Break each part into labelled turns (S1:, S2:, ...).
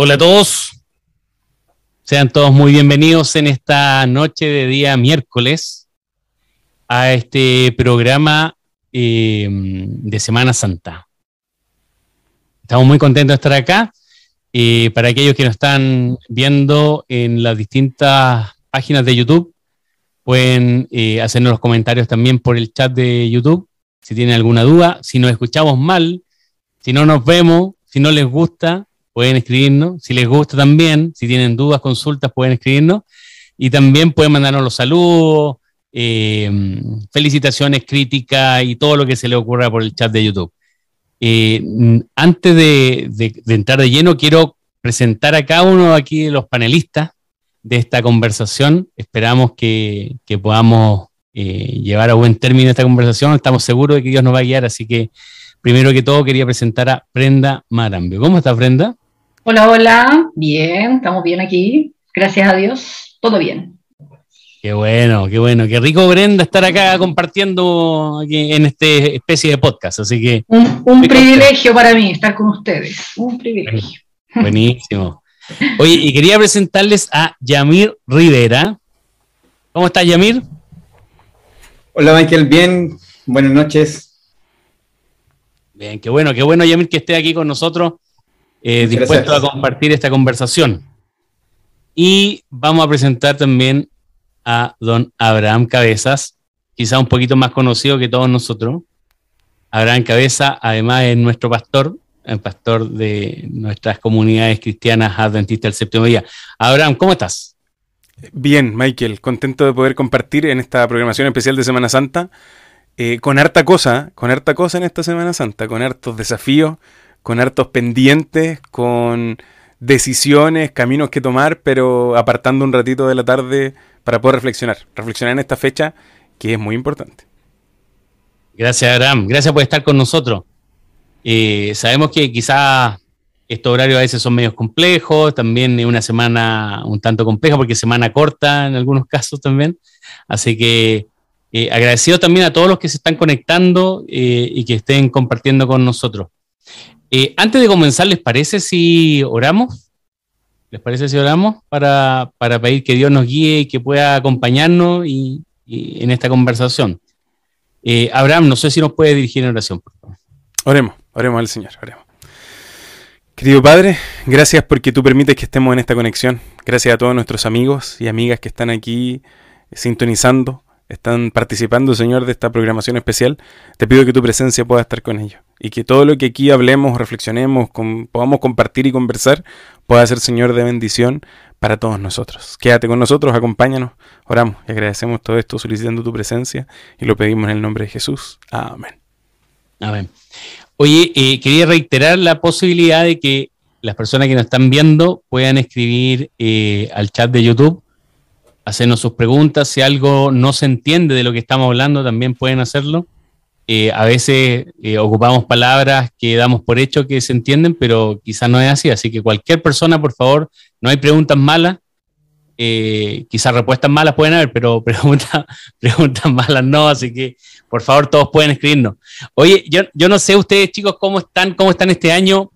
S1: Hola a todos. Sean todos muy bienvenidos en esta noche de día miércoles a este programa eh, de Semana Santa. Estamos muy contentos de estar acá. Eh, para aquellos que nos están viendo en las distintas páginas de YouTube, pueden eh, hacernos los comentarios también por el chat de YouTube si tienen alguna duda. Si nos escuchamos mal, si no nos vemos, si no les gusta, pueden escribirnos. Si les gusta también, si tienen dudas, consultas, pueden escribirnos. Y también pueden mandarnos los saludos, eh, felicitaciones, críticas y todo lo que se les ocurra por el chat de YouTube. Eh, antes de, entrar de lleno, quiero presentar a cada uno aquí de los panelistas de esta conversación. Esperamos que, podamos eh, llevar a buen término esta conversación. Estamos seguros de que Dios nos va a guiar, así que primero que todo quería presentar a Brenda Marambio. ¿Cómo está Brenda?
S2: Hola, hola, bien, estamos bien aquí, gracias a Dios, todo bien.
S1: Qué bueno, qué bueno, qué rico Brenda estar acá compartiendo aquí en esta especie de podcast, así que...
S2: Un, privilegio para mí estar con ustedes, un privilegio.
S1: Buenísimo. Oye, y quería presentarles a Yamir Rivera. ¿Cómo estás, Yamir?
S3: Hola, Michael, bien, buenas noches.
S1: Bien, qué bueno, qué bueno, Yamir, que esté aquí con nosotros eh, dispuesto a compartir esta conversación. Y vamos a presentar también a don Abraham Cabezas, quizá un poquito más conocido que todos nosotros. Abraham Cabeza, además, es nuestro pastor, el pastor de nuestras comunidades cristianas adventistas del séptimo día. Abraham, ¿cómo estás?
S4: Bien, Michael, contento de poder compartir en esta programación especial de Semana Santa, eh, con harta cosa, con harta cosa en esta Semana Santa, con hartos desafíos, con hartos pendientes, con decisiones, caminos que tomar, pero apartando un ratito de la tarde para poder reflexionar. Reflexionar en esta fecha que es muy importante.
S1: Gracias, Abraham. Gracias por estar con nosotros. Eh, sabemos que quizás estos horarios a veces son medios complejos, también es una semana un tanto compleja porque semana corta en algunos casos también. Así que eh, agradecido también a todos los que se están conectando eh, y que estén compartiendo con nosotros. Eh, antes de comenzar, ¿les parece si oramos? ¿Les parece si oramos para, pedir que Dios nos guíe y que pueda acompañarnos y, en esta conversación? Eh, Abraham, no sé si nos puede dirigir en oración, por favor.
S4: Oremos, oremos al Señor, oremos. Querido Padre, gracias porque tú permites que estemos en esta conexión. Gracias a todos nuestros amigos y amigas que están aquí sintonizando, están participando, Señor, de esta programación especial. Te pido que tu presencia pueda estar con ellos y que todo lo que aquí hablemos, reflexionemos, podamos compartir y conversar, pueda ser, Señor, de bendición para todos nosotros. Quédate con nosotros, acompáñanos, oramos y agradecemos todo esto solicitando tu presencia y lo pedimos en el nombre de Jesús. Amén.
S1: Amén. Oye, eh, quería reiterar la posibilidad de que las personas que nos están viendo puedan escribir eh, al chat de YouTube, hacernos sus preguntas. Si algo no se entiende de lo que estamos hablando, también pueden hacerlo. Eh, a veces eh, ocupamos palabras que damos por hecho que se entienden, pero quizás no es así. Así que cualquier persona, por favor, no hay preguntas malas. Eh, quizás respuestas malas pueden haber, pero preguntas, preguntas malas no. Así que, por favor, todos pueden escribirnos. Oye, yo, yo no sé ustedes, chicos, cómo están, cómo están este año.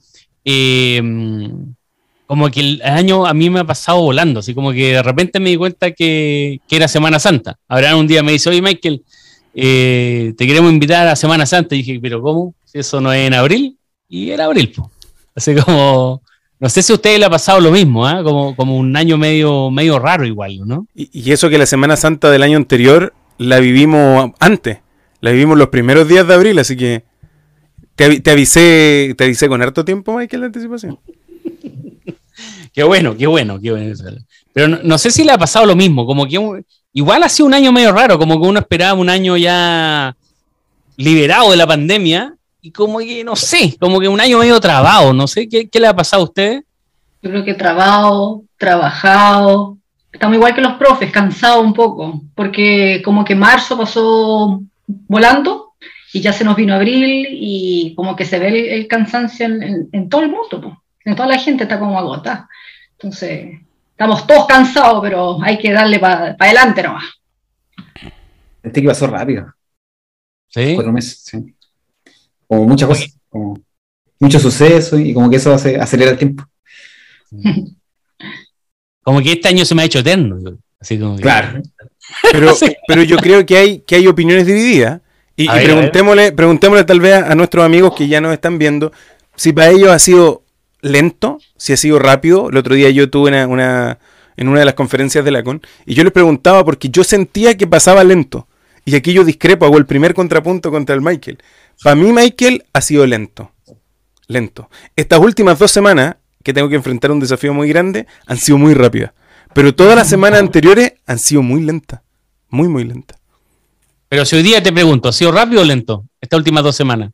S1: como que el año a mí me ha pasado volando, así como que de repente me di cuenta que, que era Semana Santa. Ahora un día me dice, oye Michael, eh, te queremos invitar a Semana Santa. Y dije, pero ¿cómo? Si eso no es en abril. Y era abril. Así como, no sé si a ustedes le ha pasado lo mismo, ¿ah? como, como un año medio, medio raro igual, ¿no?
S4: Y, eso que la Semana Santa del año anterior la vivimos antes. La vivimos los primeros días de abril, así que te, avisé, te avisé con harto tiempo, Michael, la anticipación.
S1: qué bueno, qué bueno, qué bueno. Pero no, no, sé si le ha pasado lo mismo, como que Igual ha sido un año medio raro, como que uno esperaba un año ya liberado de la pandemia y como que, no sé, como que un año medio trabado, no sé, ¿qué, le ha pasado a usted?
S2: Yo creo que trabado, trabajado, estamos igual que los profes, cansados un poco, porque como que marzo pasó volando y ya se nos vino abril y como que se ve el, cansancio en, todo el mundo, en toda la gente está como agotada. Entonces, estamos todos cansados, pero hay que darle para adelante nomás.
S3: Este que pasó rápido. Sí. Cuatro meses, sí. Como muchas cosas, como muchos sucesos y como que eso hace, acelera el tiempo.
S1: Como que este año se me ha hecho eterno. Así como
S4: claro. Pero, pero yo creo que hay, que hay opiniones divididas. Y, preguntémosle, preguntémosle tal vez a, nuestros amigos que ya nos están viendo si para ellos ha sido lento, si ha sido rápido. El otro día yo tuve una, en una de las conferencias de la CON y yo les preguntaba porque yo sentía que pasaba lento. Y aquí yo discrepo, hago el primer contrapunto contra el Michael. Para mí Michael ha sido lento. Lento. Estas últimas dos semanas que tengo que enfrentar un desafío muy grande han sido muy rápidas. Pero todas las semanas anteriores han sido muy lentas. Muy, muy lentas.
S1: Pero si hoy día te pregunto, ¿ha sido rápido o lento estas últimas dos semanas?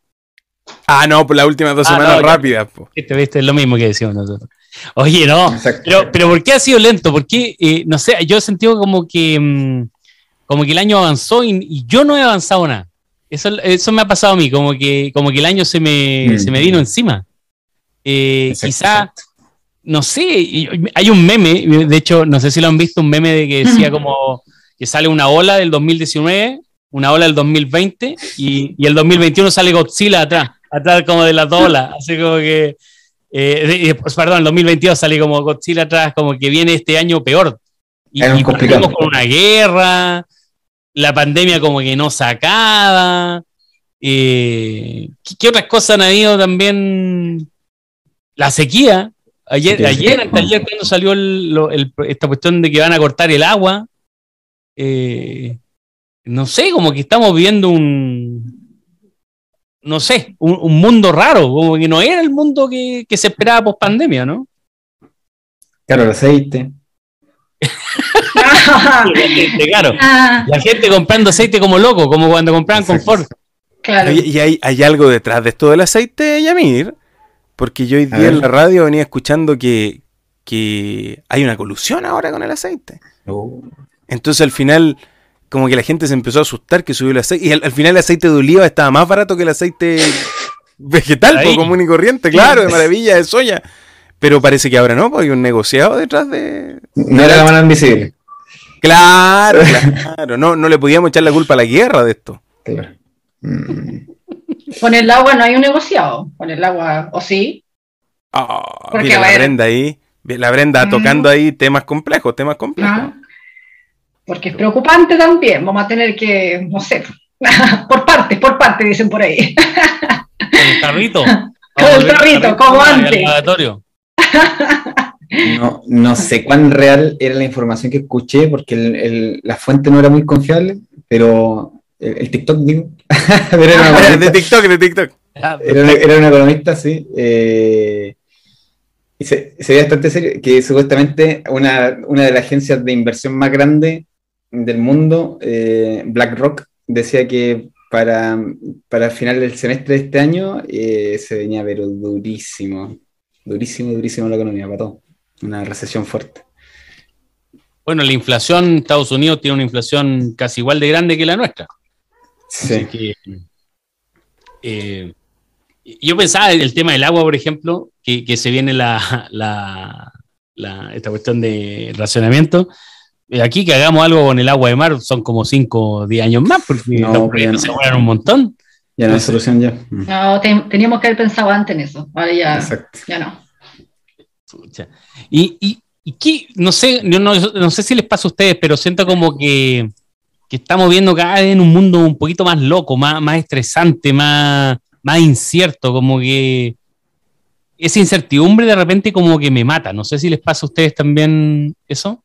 S4: Ah, no, pues las últimas dos ah, semanas rápidas.
S1: Este, viste, es lo mismo que decíamos nosotros. Oye, no, pero, pero ¿por qué ha sido lento? Porque, eh, no sé, yo he sentido como que, mm, como que el año avanzó y, yo no he avanzado nada. Eso, eso me ha pasado a mí, como que, como que el año se me, se me vino encima. Eh, quizá, no sé, hay un meme, de hecho, no sé si lo han visto, un meme de que decía como que sale una ola del 2019, una ola del 2020 y, y el 2021 sale Godzilla atrás, atrás como de las dos olas, así como que, eh, perdón, el 2022 sale como Godzilla atrás, como que viene este año peor. Y, y con una guerra, la pandemia como que no sacaba. Eh, ¿qué, otras cosas han habido también? La sequía. Ayer, ayer, ayer cuando salió esta cuestión de que van a cortar el agua. Eh, no sé, como que estamos viendo un, no sé, un, mundo raro, como que no era el mundo que, se esperaba post pandemia, ¿no?
S3: Claro, el aceite.
S1: claro, ah. la gente comprando aceite como loco, como cuando compraban confort.
S4: Claro. Y, hay, hay, algo detrás de esto del aceite, Yamir, porque yo hoy día en la radio venía escuchando que, que hay una colusión ahora con el aceite. Oh. Entonces al final como que la gente se empezó a asustar que subió el aceite. Y al, final el aceite de oliva estaba más barato que el aceite vegetal, común y corriente, claro, de maravilla, de soya. Pero parece que ahora no, porque hay un negociado detrás de.
S3: No era la mano invisible.
S4: Claro, claro. No, no le podíamos echar la culpa a la guerra de esto. Claro.
S2: Mm. Con el agua no hay un negociado. Con el agua, ¿o sí?
S4: Ah, porque la Brenda ahí. La Brenda mm. tocando ahí temas complejos, temas complejos. Ah
S2: porque es preocupante también. Vamos a tener que, no sé, por partes, por partes, dicen por ahí.
S1: Con el carrito.
S2: Con el carrito, como antes.
S3: No, no sé cuán real era la información que escuché, porque la fuente no era muy confiable, pero el, TikTok, digo.
S4: era de TikTok, de TikTok.
S3: Era, un economista, sí. Eh, y se, se, ve bastante serio, que supuestamente una, una de las agencias de inversión más grandes del mundo, eh, BlackRock, decía que para, para el final del semestre de este año eh, se venía pero durísimo, durísimo, durísimo la economía, para todo. Una recesión fuerte.
S1: Bueno, la inflación, Estados Unidos tiene una inflación casi igual de grande que la nuestra. Sí. Eh, yo pensaba el tema del agua, por ejemplo, que, se viene la, esta cuestión de racionamiento. Aquí que hagamos algo con el agua de mar son como 5 o 10 años más, porque no, se mueran un montón.
S3: Ya no hay solución ya.
S2: No, teníamos que haber pensado antes en eso. Ahora ya, ya no.
S1: Y, y, y no sé, no, no, sé si les pasa a ustedes, pero siento como que, que, estamos viendo cada vez en un mundo un poquito más loco, más, más estresante, más, más incierto, como que esa incertidumbre de repente como que me mata. No sé si les pasa a ustedes también eso.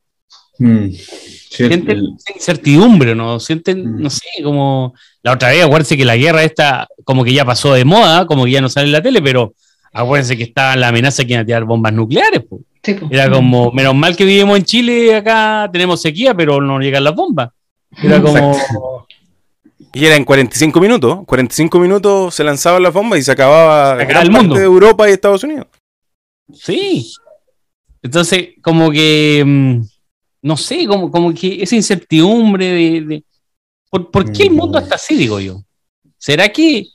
S1: Mm, sienten incertidumbre, ¿no? Sienten, mm. no sé, como la otra vez, acuérdense que la guerra esta como que ya pasó de moda, como que ya no sale en la tele, pero acuérdense que estaba la amenaza que iban a tirar bombas nucleares. Era como, menos mal que vivimos en Chile, acá tenemos sequía, pero no llegan las bombas. Era como...
S4: Y era en 45 minutos, 45 minutos se lanzaban las bombas y se acababa el mundo de Europa y Estados Unidos.
S1: Sí. Entonces, como que mm, no sé, como, como que esa incertidumbre de... ¿por, qué el mundo está así, digo yo? ¿Será que,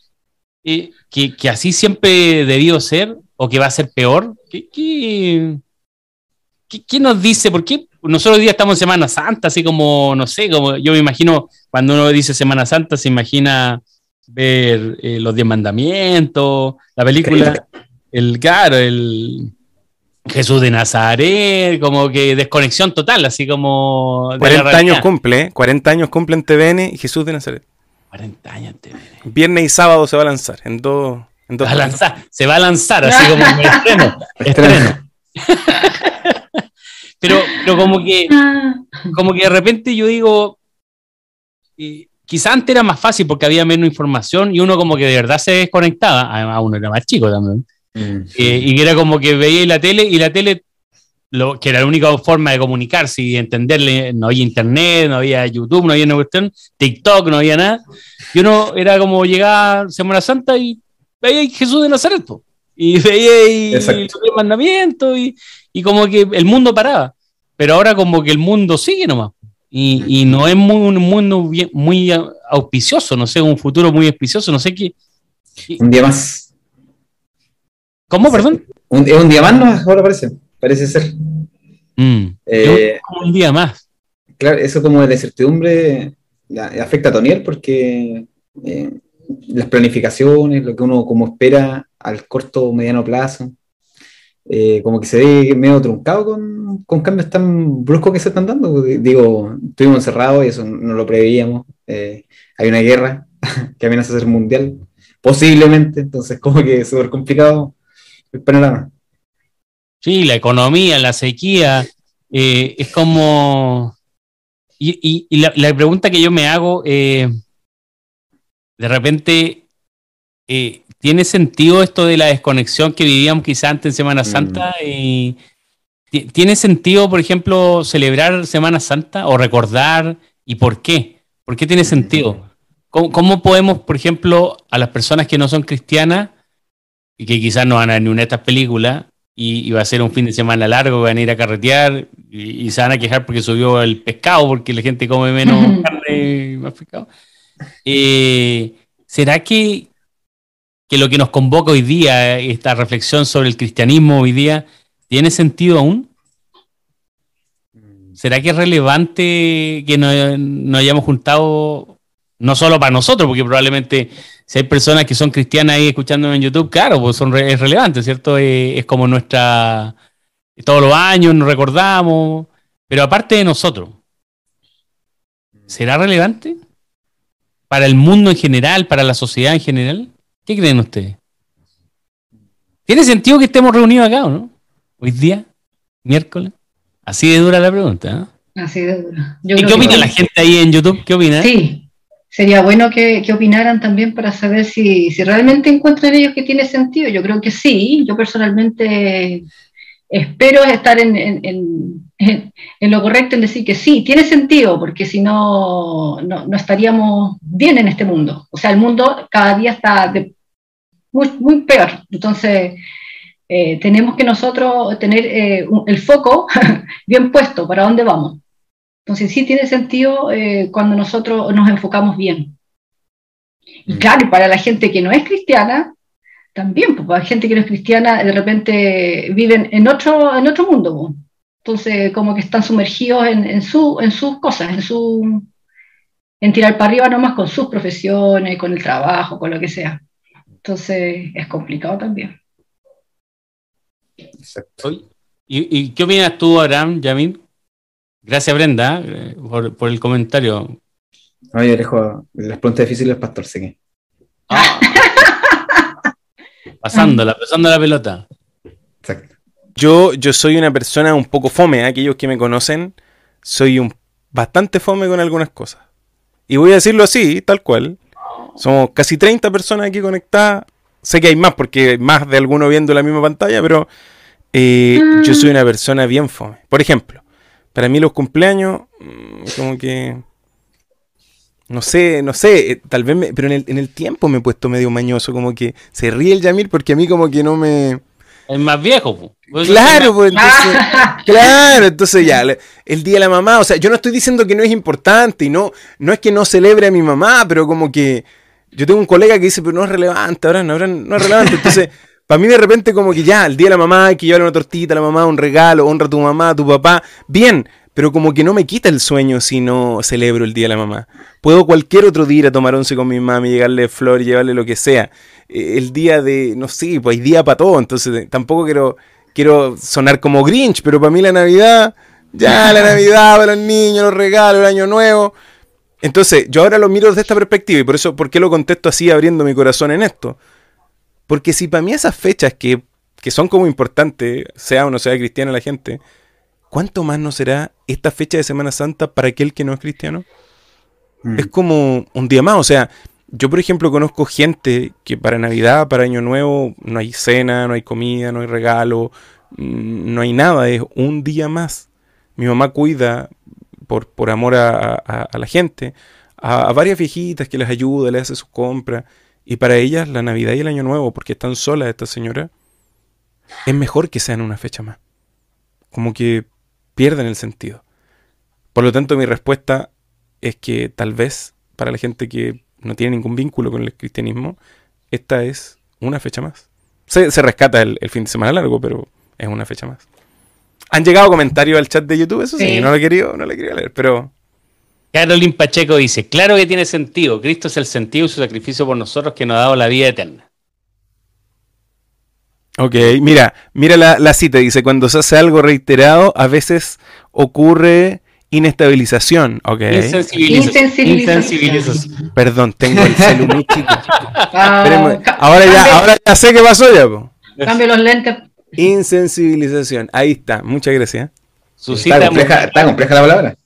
S1: eh, que, así siempre debió ser o que va a ser peor? ¿Qué, qué, nos dice? ¿Por qué nosotros hoy día estamos en Semana Santa, así como, no sé, como yo me imagino, cuando uno dice Semana Santa, se imagina ver eh, los diez mandamientos, la película, el, claro, el, Jesús de Nazaret, como que desconexión total, así como... de la
S4: 40 años cumple, 40 años cumple en TVN y Jesús de Nazaret.
S1: 40 años en TVN.
S4: Viernes y sábado se va a lanzar en dos. En dos
S1: Va a lanzar, se va a lanzar así como en el estreno. estreno. pero, pero como que, como que de repente yo digo, eh, quizá antes era más fácil porque había menos información y uno como que de verdad se desconectaba, además uno era más chico también,
S3: Mm.
S1: eh, y era como que veía la tele y la tele, lo, que era la única forma de comunicarse y entenderle, no había internet, no había YouTube, no había una cuestión, TikTok, no había nada, y uno era como llegaba Semana Santa y veía a Jesús de Nazaret, po. y veía y los mandamientos y, y como que el mundo paraba, pero ahora como que el mundo sigue nomás. Y, y no es muy, un mundo bien- muy auspicioso, no sé, un futuro muy auspicioso, no sé qué.
S3: Un día más.
S1: ¿Cómo, perdón?
S3: Un, es un día más, ¿no? Ahora parece. Parece ser.
S1: Mm.
S3: Eh,
S1: Como un día más.
S3: claro, eso como de la incertidumbre afecta a Toniel porque eh, las planificaciones, lo que uno como espera al corto o mediano plazo, eh, como que se ve medio truncado con, con cambios tan bruscos que se están dando. Digo, estuvimos encerrados y eso no lo preveíamos. Hay una guerra que amenaza a ser mundial, posiblemente, entonces como que es súper complicado el panorama.
S1: Sí, la economía, la sequía, eh, es como... Y, y- y la, la pregunta que yo me hago, eh, de repente, eh, ¿tiene sentido esto de la desconexión que vivíamos quizás antes en Semana
S3: Mm.
S1: Santa? Y, ti- ¿Tiene sentido, por ejemplo, celebrar Semana Santa o recordar? ¿Y por qué? ¿Por qué tiene sentido? ¿Cómo, cómo podemos, por ejemplo, a las personas que no son cristianas y que quizás no van a ni una de estas películas y, y va a ser un fin de semana largo, van a ir a carretear y, y se van a quejar porque subió el pescado, porque la gente come menos carne y más pescado. Eh, ¿Será que, que lo que nos convoca hoy día, esta reflexión sobre el cristianismo hoy día, tiene sentido aún? ¿Será que es relevante que nos, nos hayamos juntado, no solo para nosotros, porque probablemente si hay personas que son cristianas ahí escuchándome en YouTube, claro, pues son re- es relevante, ¿cierto? Eh, es como nuestra, todos los años nos recordamos, pero aparte de nosotros, ¿será relevante? ¿Para el mundo en general, para la sociedad en general? ¿Qué creen ustedes? ¿Tiene sentido que estemos reunidos acá o no? Hoy día, miércoles. Así de dura la pregunta. ¿eh?
S2: así de duro. Yo
S1: ¿Y qué opina la gente ahí en YouTube? ¿Qué opina?
S2: Sí, sería bueno que, que opinaran también para saber si, si realmente encuentran ellos que tiene sentido. Yo creo que sí. Yo personalmente espero estar en, en- en- lo correcto en decir que sí, tiene sentido, porque si no, no, no estaríamos bien en este mundo. O sea, el mundo cada día está muy, peor. Entonces, eh, tenemos que nosotros tener eh, el foco bien puesto para dónde vamos. Entonces sí tiene sentido eh, cuando nosotros nos enfocamos bien. Y
S3: Mm.
S2: claro, para la gente que no es cristiana, también, pues para la gente que no es cristiana, de repente viven en otro, en otro mundo. pues. Entonces, como que están sumergidos en, en, su, en sus cosas, en su en tirar para arriba nomás con sus profesiones, con el trabajo, con lo que sea. Entonces, es complicado también.
S3: Exacto.
S1: ¿Y, y qué opinas tú, Abraham, Yamil? Gracias, Brenda, eh, por, por el comentario.
S3: No, yo dejo las preguntas difíciles pastor, sé que.
S1: Ah. pasándola, pasando la pelota.
S3: Exacto.
S4: Yo, yo soy una persona un poco fome, ¿eh? aquellos que me conocen, soy un bastante fome con algunas cosas. Y voy a decirlo así, tal cual. Somos casi 30 personas aquí conectadas. Sé que hay más porque hay más de alguno viendo la misma pantalla, pero eh, yo soy una persona bien fome. Por ejemplo, para mí los cumpleaños, mm, como que... No sé, no sé, eh, tal vez, me- pero en el, en el tiempo me he puesto medio mañoso, como que se ríe el Yamil porque a mí como que no me...
S1: El más viejo. Pues,
S4: Claro, pues entonces... Claro, entonces ya, el día de la mamá, o sea, yo no estoy diciendo que no es importante y no, no es que no celebre a mi mamá, pero como que yo tengo un colega que dice, pero no es relevante, ahora no, ahora no es relevante. Entonces, para mí de repente como que ya, el día de la mamá hay que llevarle una tortita a la mamá, un regalo, honra a tu mamá, a tu papá, bien, pero como que no me quita el sueño si no celebro el día de la mamá. Puedo cualquier otro día ir a tomar once con mi mamá, llegarle flor, llevarle lo que sea. Eh, El día de, no sé, pues hay día para todo, entonces eh, tampoco quiero quiero sonar como Grinch, pero para mí la Navidad, ya la Navidad para los niños, los regalos, el año nuevo. Entonces, yo ahora lo miro desde esta perspectiva y por eso, ¿por qué lo contesto así abriendo mi corazón en esto? Porque si para mí esas fechas que, que son como importantes, sea o no sea cristiana la gente, ¿cuánto más no será esta fecha de Semana Santa para aquel que no es cristiano?
S3: Mm.
S4: Es como un día más, o sea, yo por ejemplo conozco gente que para Navidad, para Año Nuevo, no hay cena, no hay comida, no hay regalo, mm, no hay nada, es un día más. Mi mamá cuida por, por amor a, a- a la gente, a, a varias viejitas que les ayuda, les hace sus compras. Y para ellas la Navidad y el Año Nuevo, porque están solas estas señoras, es mejor que sean una fecha más. Como que pierden el sentido. Por lo tanto, mi respuesta es que tal vez para la gente que no tiene ningún vínculo con el cristianismo, esta es una fecha más. Se, se rescata el, el fin de semana largo, pero es una fecha más. Han llegado comentarios al chat de YouTube, eso sí,
S2: Sí.
S4: no lo he querido, no lo he querido leer, pero
S1: Carolyn Pacheco dice, claro que tiene sentido, Cristo es el sentido y su sacrificio por nosotros que nos ha dado la vida eterna.
S4: Ok, mira, mira la, la cita, dice, cuando se hace algo reiterado, a veces ocurre inestabilización, ok.
S1: Insensibilización.
S2: Insensibilización.
S4: Perdón, tengo el celu muy chico.
S2: Ah,
S4: ahora ya, ahora ya sé qué pasó ya, po.
S2: Cambio los lentes.
S4: Insensibilización, ahí está, muchas gracias.
S1: Su
S3: Está
S1: cita
S3: compleja, está compleja la palabra.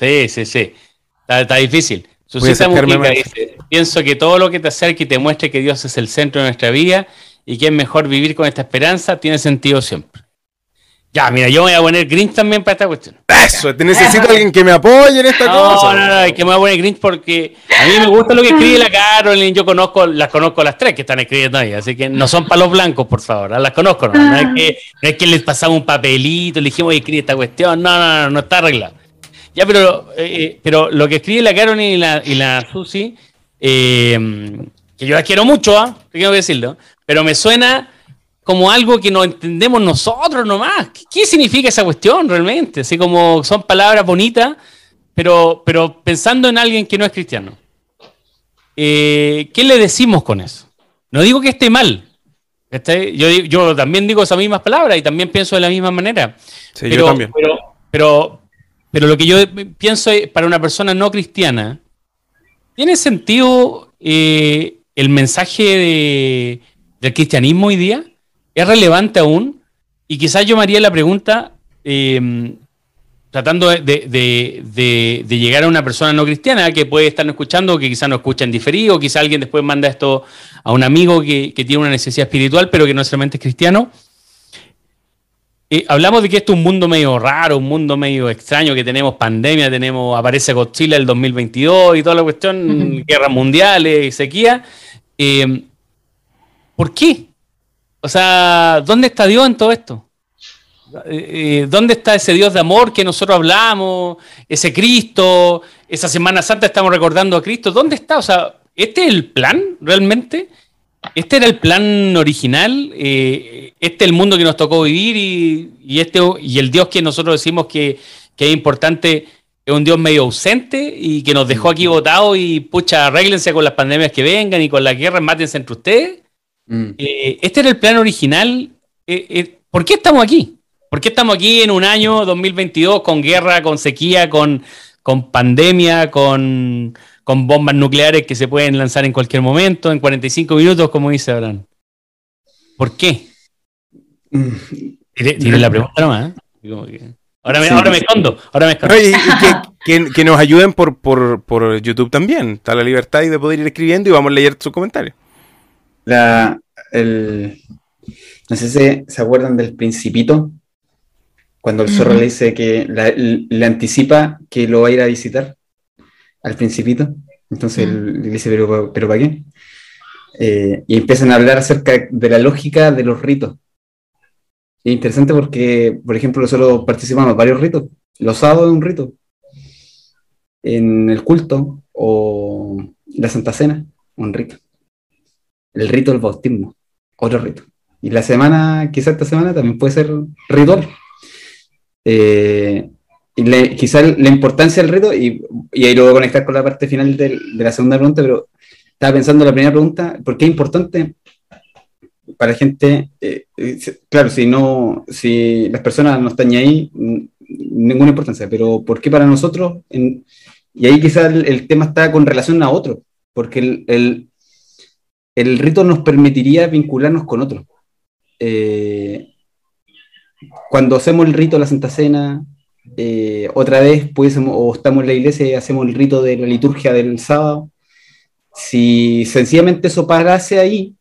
S1: Sí, sí, sí. Está, está difícil. Mujica dice, pienso que todo lo que te acerque y te muestre que Dios es el centro de nuestra vida y que es mejor vivir con esta esperanza, tiene sentido siempre. Ya, mira, yo me voy a poner Grinch también para esta cuestión.
S4: Eso, te necesito alguien que me apoye en esta
S1: No,
S4: cosa.
S1: no, no, es que me voy a poner Grinch porque a mí me gusta lo que escribe la Carolyn, yo conozco, las conozco las tres que están escribiendo ahí, así que no son palos blancos, por favor, las conozco, no, no es que, no es que les pasamos un papelito, le dijimos, oye, escribe esta cuestión, no, no, no, no está arreglado. Ya, pero, eh, pero lo que escribe la Carolyn y la, y la Susi, eh, que yo las quiero mucho, ¿ah? tengo que decirlo, pero me suena como algo que no entendemos nosotros nomás. ¿Qué, qué significa esa cuestión realmente? Así como son palabras bonitas, pero, pero pensando en alguien que no es cristiano. Eh, ¿Qué le decimos con eso? No digo que esté mal. Yo, yo también digo esas mismas palabras y también pienso de la misma manera.
S4: Sí,
S1: pero,
S4: yo también.
S1: Pero, pero, pero lo que yo pienso es, para una persona no cristiana, ¿tiene sentido eh, el mensaje de- del cristianismo hoy día? ¿Es relevante aún? Y quizás yo me haría la pregunta, eh, tratando de, de- de- llegar a una persona no cristiana que puede estar escuchando, que quizás no escucha en diferido, quizás alguien después manda esto a un amigo que, que tiene una necesidad espiritual, pero que no necesariamente es cristiano. Eh, hablamos de que esto es un mundo medio raro, un mundo medio extraño, que tenemos pandemia, tenemos, aparece Godzilla el 2022 y toda la cuestión, guerras mundiales, sequía. Eh, ¿Por qué? O sea, ¿dónde está Dios en todo esto? Eh, eh, ¿Dónde está ese Dios de amor que nosotros hablamos? Ese Cristo, esa Semana Santa estamos recordando a Cristo. ¿Dónde está? O sea, ¿este es el plan realmente? ¿Este era el plan original? Eh, ¿Este es el mundo que nos tocó vivir? Y, y este, y el Dios que nosotros decimos que, que es importante es un Dios medio ausente y que nos dejó aquí votados y pucha, arréglense con las pandemias que vengan y con las guerras, mátense entre ustedes.
S3: Mm.
S1: Eh, este era el plan original. Eh, eh, ¿Por qué estamos aquí? ¿Por qué estamos aquí en un año 2022 con guerra, con sequía, con, con pandemia, con, con bombas nucleares que se pueden lanzar en cualquier momento, en 45 minutos, como dice Abraham? ¿Por qué?
S3: Mm.
S1: Tiré la pregunta nomás. ¿eh? Ahora, me,
S3: Sí.
S1: ahora me escondo. Ahora me escondo.
S4: Y que, que- que nos ayuden por, por, por YouTube también. Está la libertad y de poder ir escribiendo y vamos a leer sus comentarios.
S3: La, el, no sé si se acuerdan del Principito, cuando el zorro
S2: Ujú.
S3: le dice que la- le anticipa que lo va a ir a visitar al Principito. Entonces él le dice, ¿pero, pero para qué? Eh, y empiezan a hablar acerca de la lógica de los ritos. Es interesante porque, por ejemplo, nosotros participamos en varios ritos. Los sábados es un rito. En el culto o la Santa Cena, un rito el rito del bautismo, otro rito. Y la semana, quizá esta semana también puede ser ritual. Eh, y quizá la importancia del rito, y, y ahí lo voy a conectar con la parte final de la segunda pregunta, pero estaba pensando en la primera pregunta, ¿por qué es importante para gente, eh, eh, claro, si no, si las personas no están ahí, ninguna importancia, pero ¿por qué para nosotros? y ahí quizás el, tema está con relación a otro, porque el, el, rito nos permitiría vincularnos con otro. Eh, cuando hacemos el rito de la Santa Cena, otra vez pudiésemos, o estamos en la iglesia y hacemos el rito de la liturgia del sábado, si sencillamente eso parase ahí,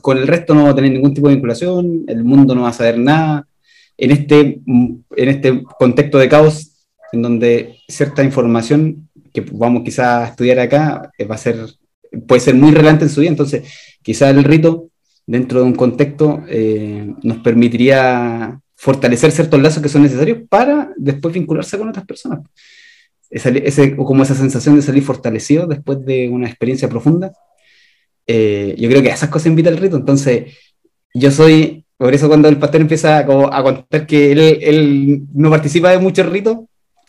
S3: con el resto no va a tener ningún tipo de vinculación, el mundo no va a saber nada. En este, en este contexto de caos, en donde cierta información que vamos quizás a estudiar acá eh, va a ser, puede ser muy relevante en su vida, entonces quizás el rito, dentro de un contexto, eh, nos permitiría fortalecer ciertos lazos que son necesarios para después vincularse con otras personas ese, como esa sensación de salir fortalecido después de una experiencia profunda. Eh, yo creo que a esas cosas invita el rito. Entonces, yo soy, por eso cuando el pastor empieza a, a contar que él, él, no participa de muchos ritos,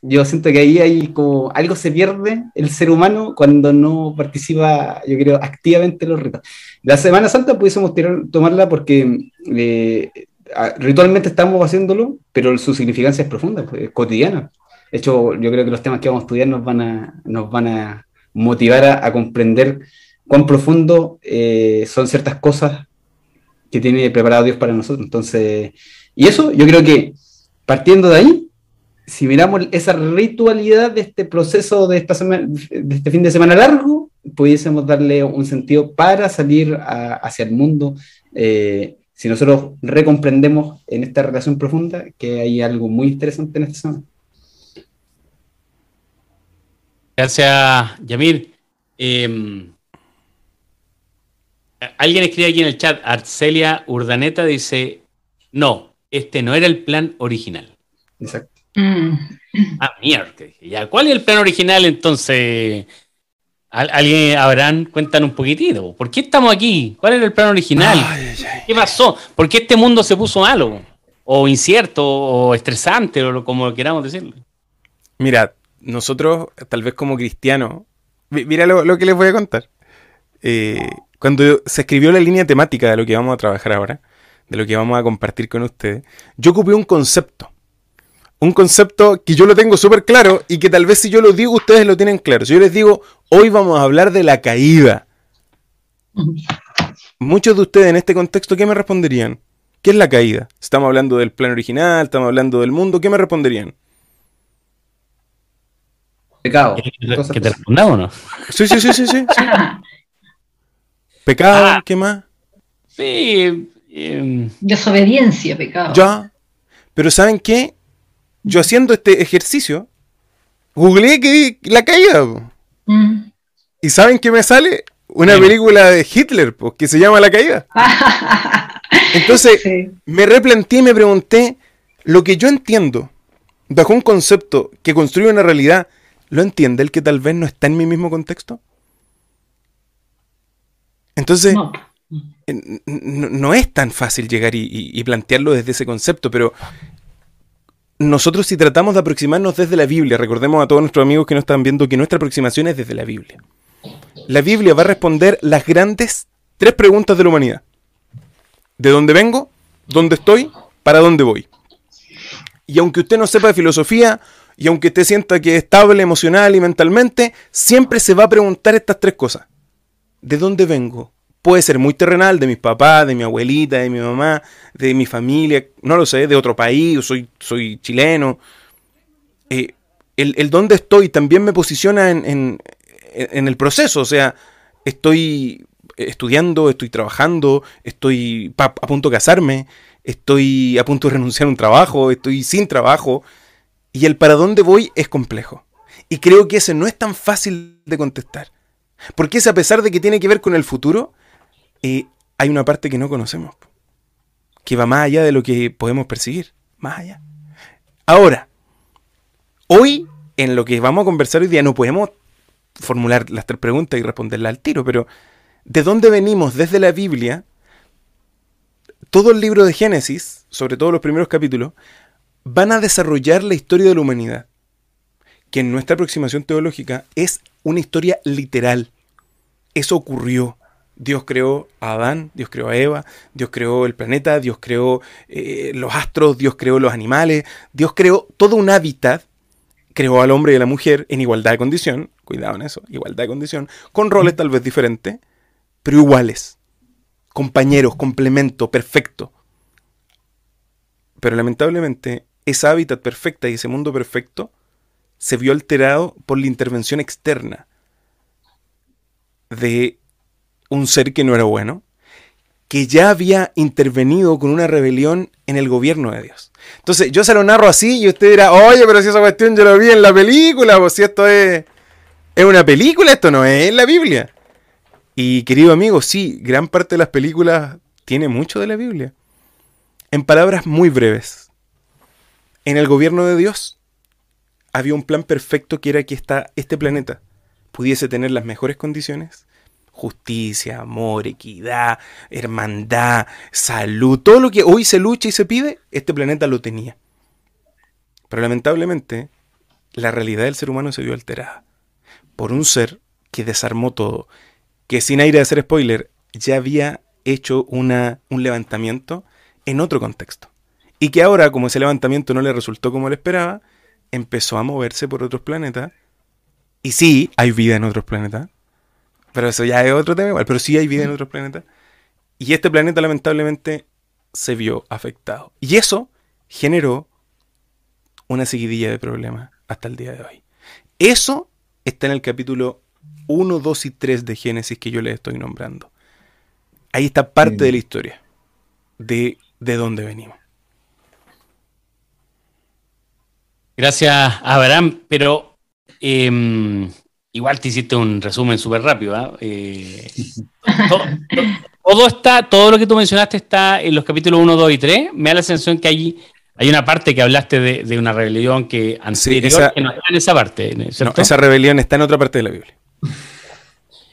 S3: yo siento que ahí hay como algo se pierde el ser humano cuando no participa, yo creo, activamente en los ritos. La Semana Santa pudiésemos tomarla porque eh, ritualmente estamos haciéndolo, pero su significancia es profunda, pues, es cotidiana. De hecho, yo creo que los temas que vamos a estudiar nos van a, nos van a motivar a, comprender cuán profundo eh, son ciertas cosas que tiene preparado Dios para nosotros. Entonces, y eso yo creo que partiendo de ahí, si miramos esa ritualidad de este proceso de, esta semana, de este fin de semana largo, pudiésemos darle un sentido para salir hacia el mundo. Eh, si nosotros recomprendemos en esta relación profunda que hay algo muy interesante en esta semana.
S1: Gracias, Yamir. Em, alguien escribe aquí en el chat, Arcelia Urdaneta dice, no, este no era el plan original.
S3: Exacto.
S1: Mm. Ah, mierda. Ya, ¿Cuál es el plan original entonces? ¿Alguien, Abraham, cuentan un poquitito? ¿Por qué estamos aquí? ¿Cuál era el plan original? ¿Qué pasó? ¿Por qué este mundo se puso malo? O incierto, o estresante, o como queramos decirlo.
S4: Mira, nosotros, tal vez como cristianos, mira lo, que les voy a contar. Eh, cuando se escribió la línea temática de lo que vamos a trabajar ahora, de lo que vamos a compartir con ustedes, yo ocupé un concepto. Un concepto que yo lo tengo súper claro y que tal vez si yo lo digo ustedes lo tienen claro. Si yo les digo, hoy vamos a hablar de la caída. Muchos de ustedes en este contexto, ¿qué me responderían? ¿Qué es la caída? Estamos hablando del plan original, estamos hablando del mundo, ¿qué me responderían?
S3: Pecado.
S1: ¿Que te respondamos o no?
S4: Sí, sí, sí, sí, sí. Pecado, ah. ¿qué más?
S1: Sí. Em,
S2: Desobediencia, pecado.
S4: Ya. Pero ¿saben qué? Yo haciendo este ejercicio, googleé que la caída. Mm. ¿Y saben qué me sale? Una película de Hitler, que se llama La Caída. Entonces, me replanteé y me pregunté, lo que yo entiendo, bajo un concepto que construye una realidad ¿Lo entiende el que tal vez no está en mi mismo contexto? Entonces, no, no, es tan fácil llegar y, plantearlo desde ese concepto, pero nosotros si tratamos de aproximarnos desde la Biblia, recordemos a todos nuestros amigos que nos están viendo que nuestra aproximación es desde la Biblia. La Biblia va a responder las grandes tres preguntas de la humanidad. ¿De dónde vengo? ¿Dónde estoy? ¿Para dónde voy? Y aunque usted no sepa de filosofía y aunque te sienta que es estable emocional y mentalmente, siempre se va a preguntar estas tres cosas. ¿De dónde vengo? Puede ser muy terrenal, de mis papás, de mi abuelita, de mi mamá, de mi familia, no lo sé, de otro país, soy, soy chileno. Eh, el, dónde estoy también me posiciona en, en el proceso, o sea, estoy estudiando, estoy trabajando, estoy a punto de casarme, estoy a punto de renunciar a un trabajo, estoy sin trabajo. Y el para dónde voy es complejo. Y creo que ese no es tan fácil de contestar. Porque es a pesar de que tiene que ver con el futuro, hay una parte que no conocemos. Que va más allá de lo que podemos percibir. Más allá. Ahora, hoy, en lo que vamos a conversar hoy día, no podemos formular las tres preguntas y responderlas al tiro, pero ¿de dónde venimos desde la Biblia? Todo el libro de Génesis, sobre todo los primeros capítulos, van a desarrollar la historia de la humanidad, que en nuestra aproximación teológica es una historia literal. Eso ocurrió. Dios creó a Adán, Dios creó a Eva, Dios creó el planeta, Dios creó eh, los astros, Dios creó los animales, Dios creó todo un hábitat, creó al hombre y a la mujer en igualdad de condición, cuidado en eso, igualdad de condición, con roles tal vez diferentes, pero iguales, compañeros, complemento, perfecto. Pero lamentablemente esa hábitat perfecta y ese mundo perfecto se vio alterado por la intervención externa de un ser que no era bueno, que ya había intervenido con una rebelión en el gobierno de Dios. Entonces, yo se lo narro así y usted dirá, oye, pero si esa cuestión yo lo vi en la película, pues si esto es, es una película, esto no es la Biblia. Y querido amigo, sí, gran parte de las películas tiene mucho de la Biblia. En palabras muy breves, en el gobierno de Dios había un plan perfecto que era que esta, este planeta pudiese tener las mejores condiciones justicia, amor, equidad, hermandad, salud, todo lo que hoy se lucha y se pide, este planeta lo tenía. Pero lamentablemente, la realidad del ser humano se vio alterada por un ser que desarmó todo, que sin aire de hacer spoiler, ya había hecho una, un levantamiento en otro contexto. Y que ahora, como ese levantamiento no le resultó como le esperaba, empezó a moverse por otros planetas. Y sí, hay vida en otros planetas, pero eso ya es otro tema igual. Pero sí hay vida en otros planetas. Y este planeta lamentablemente se vio afectado. Y eso generó una seguidilla de problemas hasta el día de hoy. Eso está en el capítulo 1, 2 y 3 de Génesis que yo les estoy nombrando. Ahí está parte de la historia de, de dónde venimos.
S1: Gracias, Abraham. Pero em, Igual te hiciste un resumen súper rápido. ¿ah? Eh, todo, está, todo lo que tú mencionaste está en los capítulos 1, 2 y 3. Me da la sensación que hay, hay una parte que hablaste de, una rebelión que anterior que no está en esa parte.
S4: esa rebelión está en otra parte de la Biblia.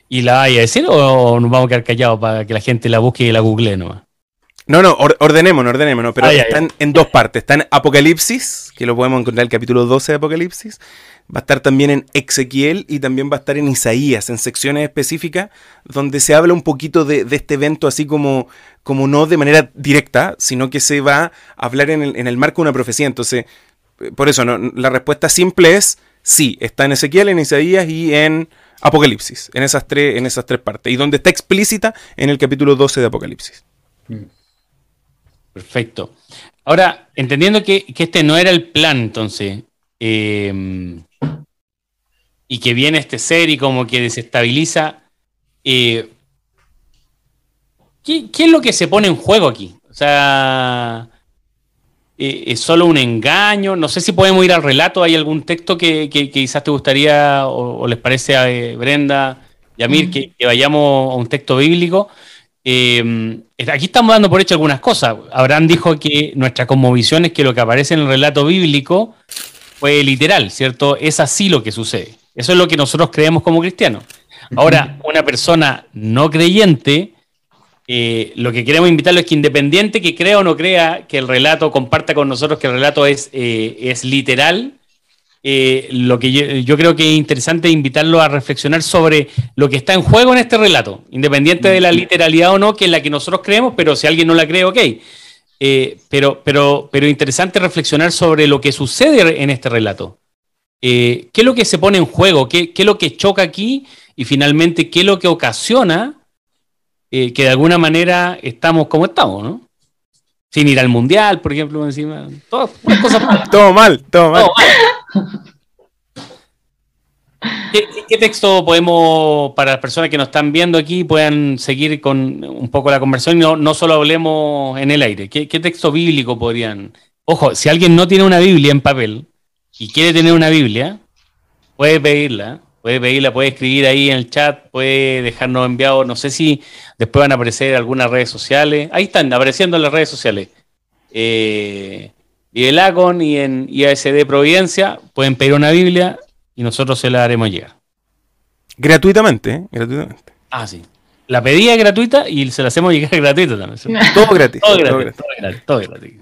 S1: ¿Y la vaya a decir o nos vamos a quedar callados para que la gente la busque y la google nomás?
S4: No, no, ordenémonos, ordenémonos, pero están en dos partes. Está en Apocalipsis, que lo podemos encontrar en el capítulo 12 de Apocalipsis, va a estar también en Ezequiel y también va a estar en Isaías, en secciones específicas, donde se habla un poquito de, este evento así como, como no de manera directa, sino que se va a hablar en el, marco de una profecía. Entonces, por eso, la respuesta simple es sí, está en Ezequiel, en Isaías y en Apocalipsis, en esas tres, en esas tres partes, y donde está explícita en el capítulo 12 de Apocalipsis.
S1: Perfecto. Ahora, entendiendo que, que, este no era el plan, entonces, eh, y que viene este ser y como que desestabiliza. Eh, ¿qué, es lo que se pone en juego aquí? O sea, eh, ¿es solo un engaño? No sé si podemos ir al relato. ¿Hay algún texto que, quizás te gustaría o, les parece a eh, Brenda y a Mir que, vayamos a un texto bíblico? aquí estamos dando por hecho algunas cosas. Abraham dijo que nuestra conmovisión es que lo que aparece en el relato bíblico fue literal, ¿cierto? Es así lo que sucede. Eso es lo que nosotros creemos como cristianos. Ahora, una persona no creyente, eh, lo que queremos invitarlo es que independiente que crea o no crea que el relato comparta con nosotros que el relato es, eh, es literal, eh, lo que yo, creo que es interesante invitarlo a reflexionar sobre lo que está en juego en este relato, independiente de la literalidad o no, que es la que nosotros creemos, pero si alguien no la cree, ok. pero, pero, pero interesante reflexionar sobre lo que sucede en este relato. Eh, qué es lo que se pone en juego, qué, es lo que choca aquí y finalmente qué es lo que ocasiona eh, que de alguna manera estamos como estamos, ¿no? Sin ir al mundial, por ejemplo, encima.
S4: Todo, todo mal, todo mal.
S1: ¿Qué, texto podemos, para las personas que nos están viendo aquí, puedan seguir con un poco la conversación y no, no solo hablemos en el aire? ¿Qué, texto bíblico podrían...? Ojo, si alguien no tiene una Biblia en papel, y quiere tener una Biblia, puede pedirla, puede pedirla, puede escribir ahí en el chat, puede dejarnos enviado, no sé si después van a aparecer algunas redes sociales, ahí están apareciendo en las redes sociales. Eh, y el ACON y en IASD Providencia pueden pedir una Biblia y nosotros se la haremos llegar.
S4: Gratuitamente, ¿eh? gratuitamente.
S1: Ah, sí. La pedía gratuita y se la hacemos llegar gratuita también.
S4: Todo gratis. Todo gratis. Todo gratis.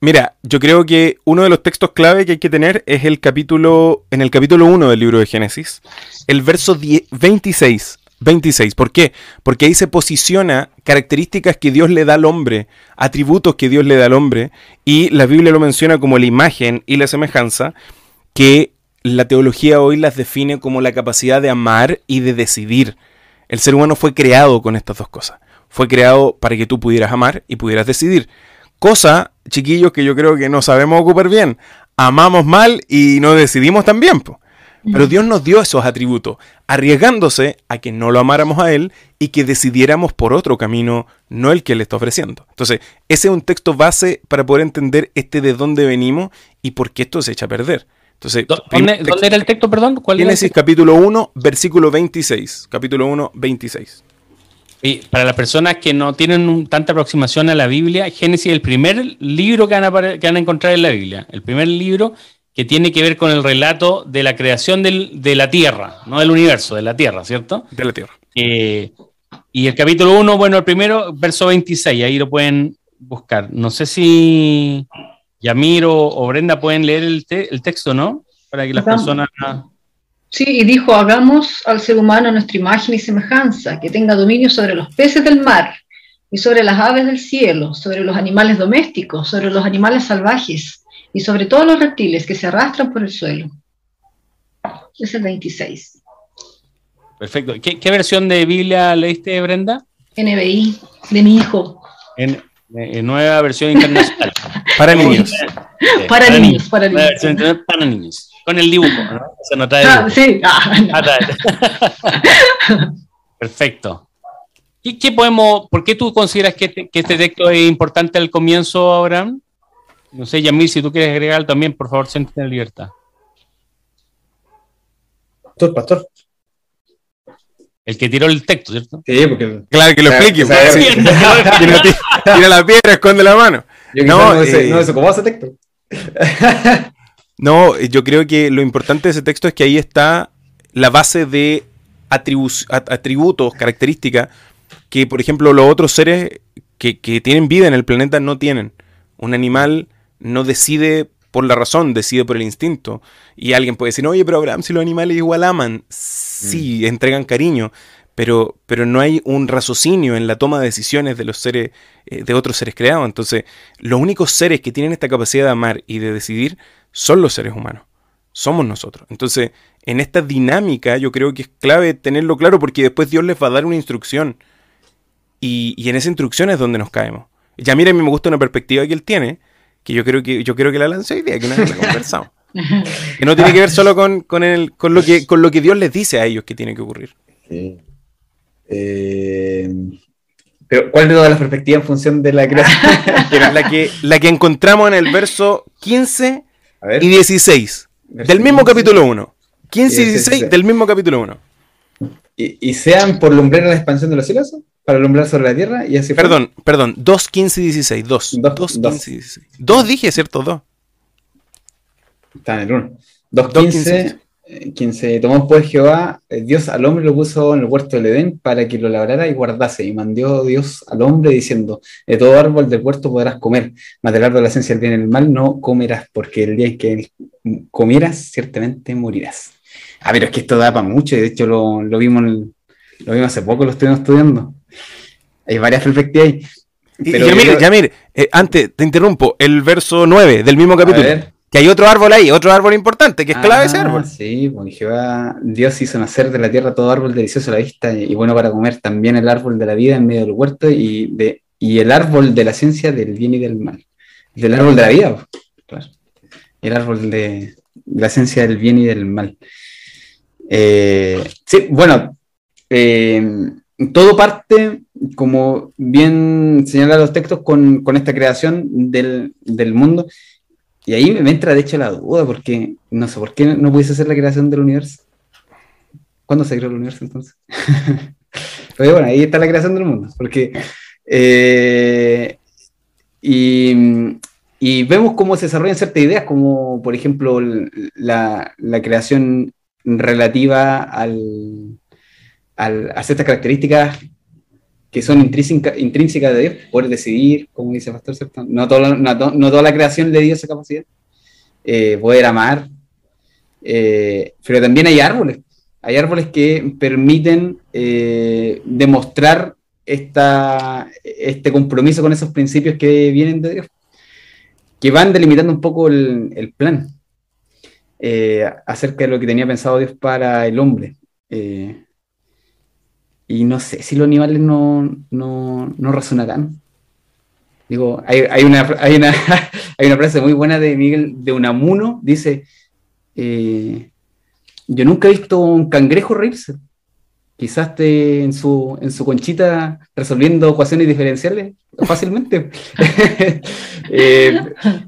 S4: Mira, yo creo que uno de los textos clave que hay que tener es el capítulo, en el capítulo 1 del libro de Génesis, el verso 26 26. ¿Por qué? Porque ahí se posiciona características que Dios le da al hombre, atributos que Dios le da al hombre, y la Biblia lo menciona como la imagen y la semejanza, que la teología hoy las define como la capacidad de amar y de decidir. El ser humano fue creado con estas dos cosas. Fue creado para que tú pudieras amar y pudieras decidir. Cosa, chiquillos, que yo creo que no sabemos ocupar bien. Amamos mal y no decidimos tan bien. Pero Dios nos dio esos atributos, arriesgándose a que no lo amáramos a Él y que decidiéramos por otro camino, no el que Él está ofreciendo. Entonces, ese es un texto base para poder entender este de dónde venimos y por qué esto se echa a perder. Entonces,
S1: ¿Dónde, era el texto, perdón?
S4: ¿Cuál Génesis capítulo 1, versículo 26. Capítulo 1, 26.
S1: Y para las personas que no tienen tanta aproximación a la Biblia, Génesis es el primer libro que van, a, que van a encontrar en la Biblia. El primer libro que tiene que ver con el relato de la creación de la Tierra, no del universo, de la Tierra, ¿cierto?
S4: De la Tierra.
S1: Eh, y el capítulo 1, bueno, el primero, verso 26, ahí lo pueden buscar. No sé si Yamir o, Brenda pueden leer el, texto, ¿no? Para que las personas...
S2: Sí, y dijo, hagamos al ser humano nuestra imagen y semejanza, que tenga dominio sobre los peces del mar y sobre las aves del cielo, sobre los animales domésticos, sobre los animales salvajes y sobre todos los reptiles que se arrastran por el suelo. Es el 26.
S1: Perfecto. ¿Qué, versión de Biblia leíste, Brenda?
S2: NBI, de mi hijo.
S1: En, nueva versión internacional.
S4: para niños.
S2: para, niños, para niños.
S1: Para niños. Con el dibujo, ¿no? Se no ah, sí. Ah, Perfecto. ¿Y qué podemos, por qué tú consideras que, este, que este texto es importante al comienzo, Abraham? No sé, Yamil, si tú quieres agregar también, por favor, siéntete en libertad.
S3: Pastor, pastor.
S1: El que tiró el texto, ¿cierto?
S3: Sí, porque.
S4: Claro, que lo explique. tira la piedra, esconde la mano.
S3: no, no, ese, no, ¿cómo hace texto?
S4: No, yo creo que lo importante de ese texto es que ahí está la base de atributos, características que, por ejemplo, los otros seres que, que tienen vida en el planeta no tienen. Un animal no decide por la razón, decide por el instinto. Y alguien puede decir, oye, pero Abraham, si los animales igual aman, sí, mm. entregan cariño, pero, pero no hay un raciocinio en la toma de decisiones de los seres, eh, de otros seres creados. Entonces, los únicos seres que tienen esta capacidad de amar y de decidir son los seres humanos. Somos nosotros. Entonces, en esta dinámica yo creo que es clave tenerlo claro porque después Dios les va a dar una instrucción. Y, y en esa instrucción es donde nos caemos. Ya mira, a mí me gusta una perspectiva que él tiene, que yo creo que yo creo que la lancé hoy día, que una vez la conversamos. que no tiene que ver solo con, con, el, con, lo que, con lo que Dios les dice a ellos que tiene que ocurrir.
S3: Eh, pero, ¿cuál de todas las perspectivas en función de la creación?
S4: la, que, la que encontramos en el verso 15 y 16 del mismo capítulo 1. 15 y 16 del mismo capítulo 1.
S3: ¿Y, sean por lumbrera la expansión de los cielos? para alumbrar sobre la tierra y así
S4: Perdón, perdón, 2, 15 y 16. 2. 2, 15 y 16. 2 dije, ¿cierto? 2.
S3: Está en el 1. 2, 15, 15. Tomó pues Jehová, eh, Dios al hombre lo puso en el huerto del Edén para que lo labrara y guardase. Y mandó Dios al hombre diciendo: De todo árbol del huerto podrás comer, mas del árbol de la esencia del bien y el mal no comerás, porque el día en que comieras, ciertamente morirás. Ah, pero es que esto da para mucho, y de hecho lo, lo vimos, lo vimos hace poco, lo estuvimos estudiando. Hay varias perspectivas ahí.
S4: Pero ya mire, eh, antes te interrumpo, el verso 9 del mismo capítulo. Que hay otro árbol ahí, otro árbol importante, que es clave ese ah, árbol.
S3: Sí, porque Jehová, Dios hizo nacer de la tierra todo árbol delicioso a la vista y bueno para comer, también el árbol de la vida en medio del huerto y, de, y el árbol de la ciencia del bien y del mal. Del árbol de la vida, claro. El árbol de, la ciencia del bien y del mal. Eh, sí, bueno, eh, todo parte, como bien señalan los textos, con, esta creación del, mundo. Y ahí me entra de hecho la duda, porque no sé por qué no pudiese ser la creación del universo. ¿Cuándo se creó el universo entonces? Pero bueno, ahí está la creación del mundo, porque... Eh, y, vemos cómo se desarrollan ciertas ideas, como por ejemplo la creación relativa al, a ciertas características que son intrínsecas de Dios, poder decidir, como dice pastor. No, no, toda la creación le dio esa capacidad, eh, poder amar, eh, pero también hay árboles, Hay árboles que permiten eh, demostrar esta, este compromiso con esos principios que vienen de Dios, que van delimitando un poco el, plan eh, acerca de lo que tenía pensado Dios para el hombre. Y no sé si los animales no, no, no razonarán. Digo, hay, hay, una, hay, una, hay una frase muy buena de Miguel de Unamuno, dice, eh, yo nunca he visto un cangrejo reírse. Quizás esté en su, en su conchita resolviendo ecuaciones diferenciales fácilmente. Eh,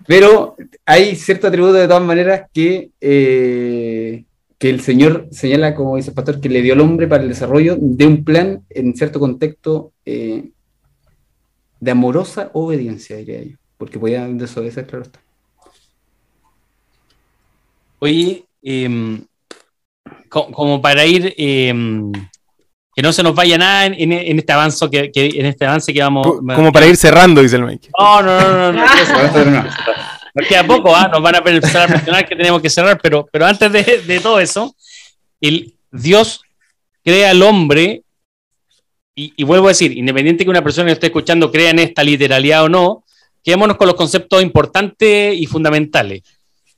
S3: pero hay cierto atributo de todas maneras que, eh, que el Señor señala, como dice el pastor, que le dio al hombre para el desarrollo de un plan en cierto contexto de amorosa obediencia, diría yo, porque podía desobedecer, claro está.
S1: Oye, em, como para ir, em, que no se nos vaya nada en, este avance que, en este avance que vamos.
S4: Como para ir cerrando, dice el Mike.
S1: No, no, no, no. no, Nos queda poco, ¿ah? nos van a empezar a mencionar que tenemos que cerrar, pero, pero antes de, todo eso, el Dios crea al hombre, y, y, vuelvo a decir, independiente que una persona que esté escuchando crea en esta literalidad o no, quedémonos con los conceptos importantes y fundamentales.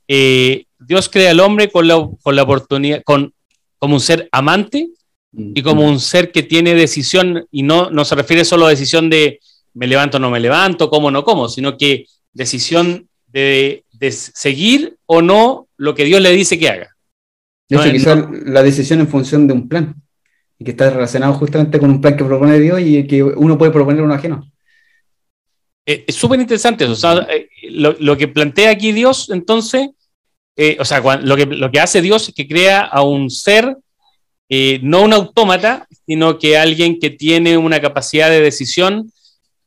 S1: Eh, Dios crea al hombre con la, con la oportunidad, con, como un ser amante y como un ser que tiene decisión, y no, no se refiere solo a decisión de me levanto o no me levanto, como no como, sino que decisión de, de, seguir o no lo que Dios le dice que haga.
S3: quizás la decisión en función de un plan, y que está relacionado justamente con un plan que propone Dios y que uno puede proponer uno ajeno.
S1: Eh, es súper interesante eso. O sea, eh, lo, lo, que plantea aquí Dios, entonces, eh, o sea, lo, que, lo que hace Dios es que crea a un ser, eh, no un autómata, sino que alguien que tiene una capacidad de decisión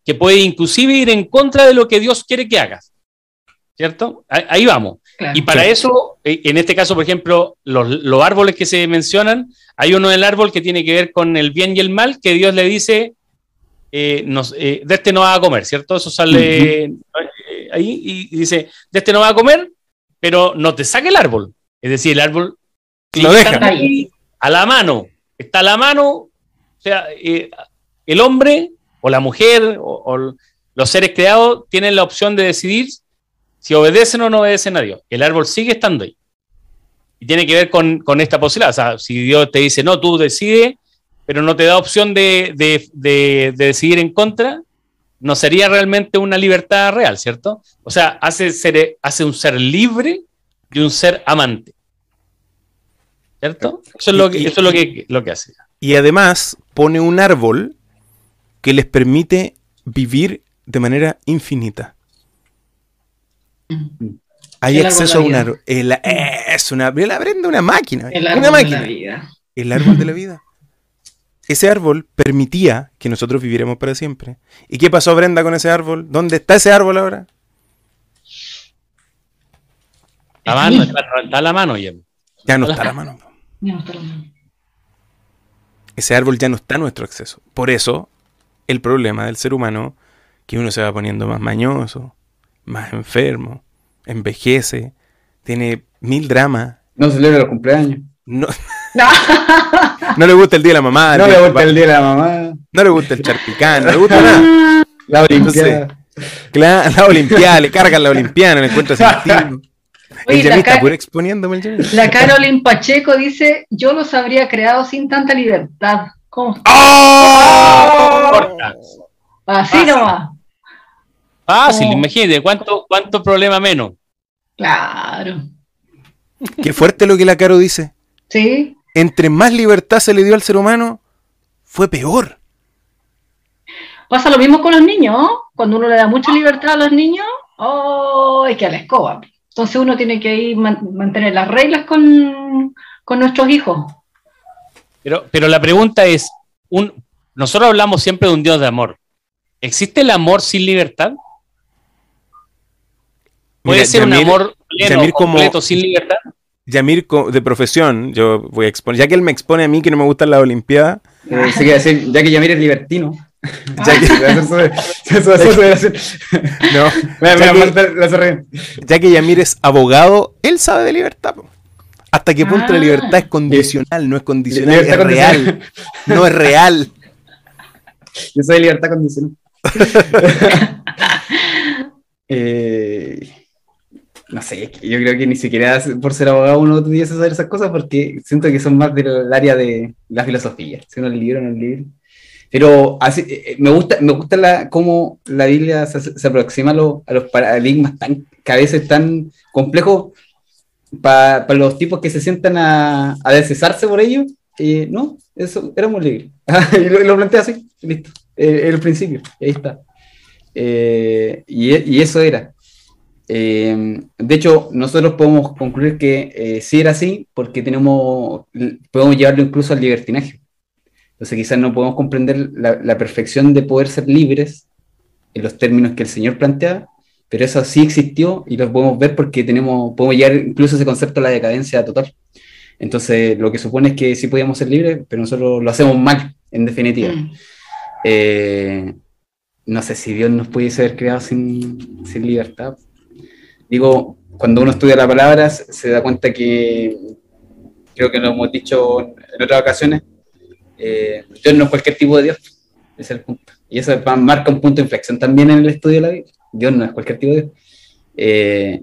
S1: que puede inclusive ir en contra de lo que Dios quiere que hagas. ¿Cierto? Ahí vamos. y para eso, eh, en este caso, por ejemplo, los, los, árboles que se mencionan, hay uno del árbol que tiene que ver con el bien y el mal, que Dios le dice, nos, de este no va a comer, ¿cierto? Eso sale ahí y dice, de este no va a comer, pero no te saque el árbol. Es decir, el árbol
S4: lo deja
S1: a la mano. Está a la mano, o sea, eh, el hombre o la mujer o, los seres creados tienen la opción de decidir si obedecen o no obedecen a Dios. El árbol sigue estando ahí. Y tiene que ver con, esta posibilidad. O sea, si Dios te dice, no, tú decide, pero no te da opción de, de decidir en contra, no sería realmente una libertad real, ¿cierto? O sea, hace, ser, hace un ser libre y un ser amante. ¿Cierto? Eso es, lo que, eso es lo, que, lo que hace.
S4: Y además pone un árbol que les permite vivir de manera infinita. Hay acceso a un árbol. es una, la una máquina.
S2: El árbol
S4: una máquina.
S2: de la vida.
S4: El árbol de la vida ese árbol permitía que nosotros viviéramos para siempre. ¿Y qué pasó, Brenda, con ese árbol? ¿Dónde está ese árbol ahora?
S1: La mano, está, la mano ya.
S4: Ya no está la mano.
S2: Ya no está la mano.
S4: Ese árbol ya no está a nuestro acceso. Por eso, el problema del ser humano, que uno se va poniendo más mañoso, más enfermo, envejece, tiene mil dramas.
S3: No celebra los cumpleaños.
S4: No. no le gusta el día de la mamá.
S3: No le gusta el día de la mamá.
S4: No le gusta el charpicán, no le gusta nada.
S3: La olimpiada.
S4: claro, la olimpiada, le cargan la olimpiada, no encuentro sentido. Oye, el está exponiéndome el
S2: La Carolyn Pacheco dice, yo los habría creado sin tanta libertad. ¿Cómo?
S4: ¡Oh!
S2: Así nomás.
S1: Fácil, imagínate, ¿cuánto, ¿cuánto problema menos?
S2: Claro.
S4: Qué fuerte lo que la Caro dice.
S2: Sí.
S4: Entre más libertad se le dio al ser humano, fue peor.
S2: Pasa lo mismo con los niños. Cuando uno le da mucha libertad a los niños, oh, es que a la escoba. Entonces uno tiene que ir mantener las reglas con, nuestros hijos.
S1: Pero, pero la pregunta es, un, nosotros hablamos siempre de un Dios de amor. ¿Existe el amor sin libertad? ¿Puede ser un amor pleno, completo, sin libertad?
S4: Yamir de profesión, yo voy a exponer, ya que él me expone a mí que no me gustan las Olimpiadas.
S3: Eh, decir, ya que Yamir es libertino.
S4: ya que, ya que Yamir es abogado, él sabe de libertad. ¿Hasta qué punto la
S2: Ah.
S4: libertad es condicional? No es condicional, es real.
S3: condicional.
S4: No es real.
S3: Yo soy de libertad condicional. Eh, no sé, yo creo que ni siquiera por ser abogado uno tuviese saber esas cosas porque siento que son más del área de la filosofía. Si uno es libre o no es libre. Pero así, eh, eh, me gusta, me gusta la, cómo la Biblia se, se aproxima a, lo- a los paradigmas tan, que a veces tan complejos para los tipos que se sientan a, a por ello. Eh, no, eso, éramos libres. y lo, lo plantea así, listo. Eh, el principio, ahí está. Eh, y, y eso era. Eh, de hecho, nosotros podemos concluir que eh, sí era así porque tenemos, podemos llevarlo incluso al libertinaje. Entonces quizás no podemos comprender la, la perfección de poder ser libres en los términos que el Señor plantea, pero eso sí existió y lo podemos ver porque tenemos, podemos llegar incluso a ese concepto de la decadencia total. Entonces, lo que supone es que sí podíamos ser libres, pero nosotros lo hacemos mal, en definitiva.
S2: Mm.
S3: Eh, no sé si Dios nos pudiese haber creado sin, sin libertad. Digo, cuando uno estudia la palabra, se se da cuenta que, creo que lo hemos dicho en otras ocasiones, eh, Dios no es cualquier tipo de Dios, es el punto. Y eso marca un punto de inflexión también en el estudio de la Biblia. Dios no es cualquier tipo de Dios. Eh,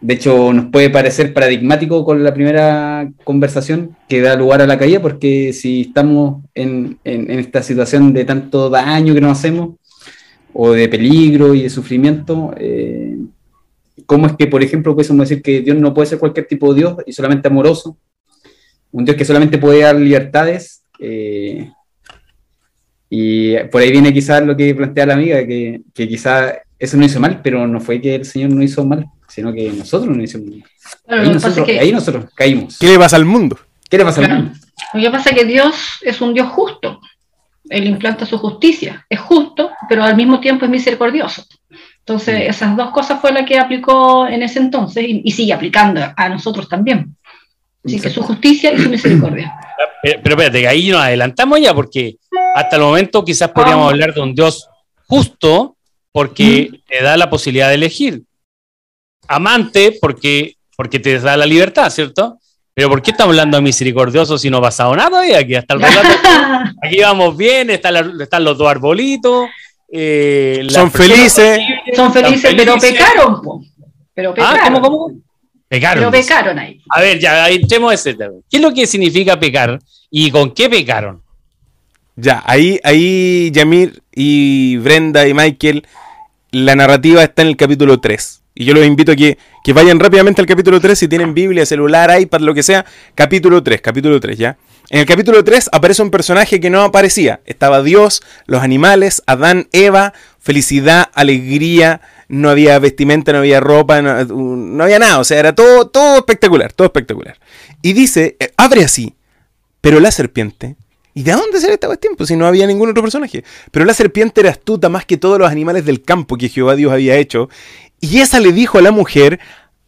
S3: de hecho, nos puede parecer paradigmático con la primera conversación que da lugar a la caída, porque si estamos en, en- en esta situación de tanto daño que nos hacemos, o de peligro y de sufrimiento, eh, ¿cómo es que, por ejemplo, pudiésemos decir que Dios no puede ser cualquier tipo de Dios y solamente amoroso? Un Dios que solamente puede dar libertades. eh, y por ahí viene quizás lo que plantea la amiga, que, que quizás eso no hizo mal, pero no fue que el Señor no hizo mal, sino que nosotros no hicimos mal.
S2: Claro,
S3: Ahí
S2: lo, que pasa
S3: nosotros,
S2: es que,
S3: ahí nosotros caímos.
S4: ¿Qué le pasa al mundo?
S3: ¿Qué le pasa al
S2: Claro.
S3: mundo?
S2: lo que pasa es que Dios es un Dios justo. Él implanta su justicia. Es justo, pero al mismo tiempo es misericordioso. Entonces, esas dos cosas fue la que aplicó en ese entonces y, y sigue aplicando a nosotros también. Así que su justicia y su misericordia.
S1: Pero, pero espérate, ahí nos adelantamos ya, porque hasta el momento quizás podríamos
S2: Ah.
S1: hablar de un Dios justo, porque te da la posibilidad de elegir. Amante, porque, porque te da la libertad, ¿cierto? Pero ¿por qué estamos hablando de misericordioso si no ha pasado nada todavía? Aquí hasta el relato, aquí vamos bien, están, la- están los dos arbolitos. eh,
S4: Son felices.
S2: Son felices, pero pecaron. po. Pero
S1: Ah,
S2: pecaron.
S1: ¿cómo, cómo? Pecaron.
S2: Pero pecaron ahí.
S1: A ver, ya, ahí entremos ese tema. ¿Qué es lo que significa pecar y con qué pecaron?
S4: Ya, ahí, ahí Yamir y Brenda y Michael, la narrativa está en el capítulo 3. Y yo los invito a que, que vayan rápidamente al capítulo 3 si tienen Biblia, celular, iPad, lo que sea. Capítulo 3, capítulo 3, ¿ya? En el capítulo 3 aparece un personaje que no aparecía. Estaba Dios, los animales, Adán, Eva, felicidad, alegría, no había vestimenta, no había ropa, no, no había nada. O sea, era todo, todo espectacular, todo espectacular. Y dice, eh, abre así, pero la serpiente ¿Y de dónde será esta cuestión? Pues si no había ningún otro personaje. Pero la serpiente era astuta más que todos los animales del campo que Jehová Dios había hecho. Y esa le dijo a la mujer,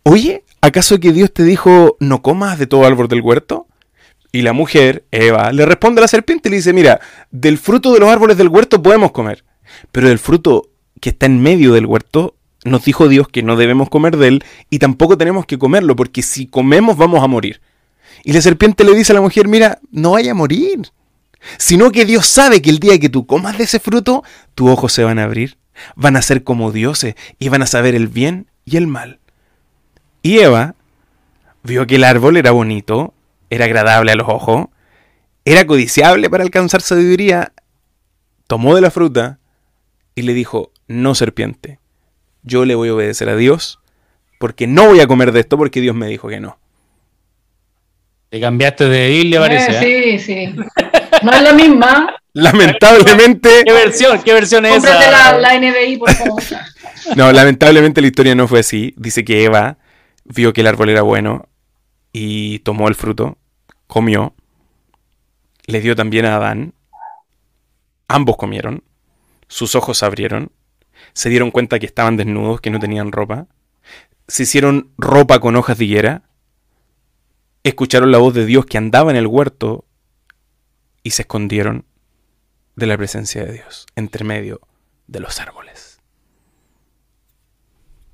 S4: oye, ¿acaso que Dios te dijo no comas de todo árbol del huerto? Y la mujer, Eva, le responde a la serpiente y le dice, mira, del fruto de los árboles del huerto podemos comer. Pero del fruto que está en medio del huerto, nos dijo Dios que no debemos comer de él y tampoco tenemos que comerlo, porque si comemos vamos a morir. Y la serpiente le dice a la mujer, mira, no vaya a morir sino que Dios sabe que el día que tú comas de ese fruto, tus ojos se van a abrir, van a ser como dioses y van a saber el bien y el mal. Y Eva vio que el árbol era bonito, era agradable a los ojos, era codiciable para alcanzar sabiduría, tomó de la fruta y le dijo, no serpiente, yo le voy a obedecer a Dios porque no voy a comer de esto porque Dios me dijo que no.
S1: Te cambiaste de Biblia, parece. ¿eh?
S2: Eh, sí, sí. No es la misma.
S4: Lamentablemente...
S1: ¿Qué versión? ¿Qué versión es
S2: Cómprate
S1: esa?
S2: la, la NBI, por favor.
S4: No, lamentablemente la historia no fue así. Dice que Eva vio que el árbol era bueno y tomó el fruto, comió, le dio también a Adán. Ambos comieron, sus ojos se abrieron, se dieron cuenta que estaban desnudos, que no tenían ropa, se hicieron ropa con hojas de higuera, escucharon la voz de Dios que andaba en el huerto y se escondieron de la presencia de Dios entre medio de los árboles.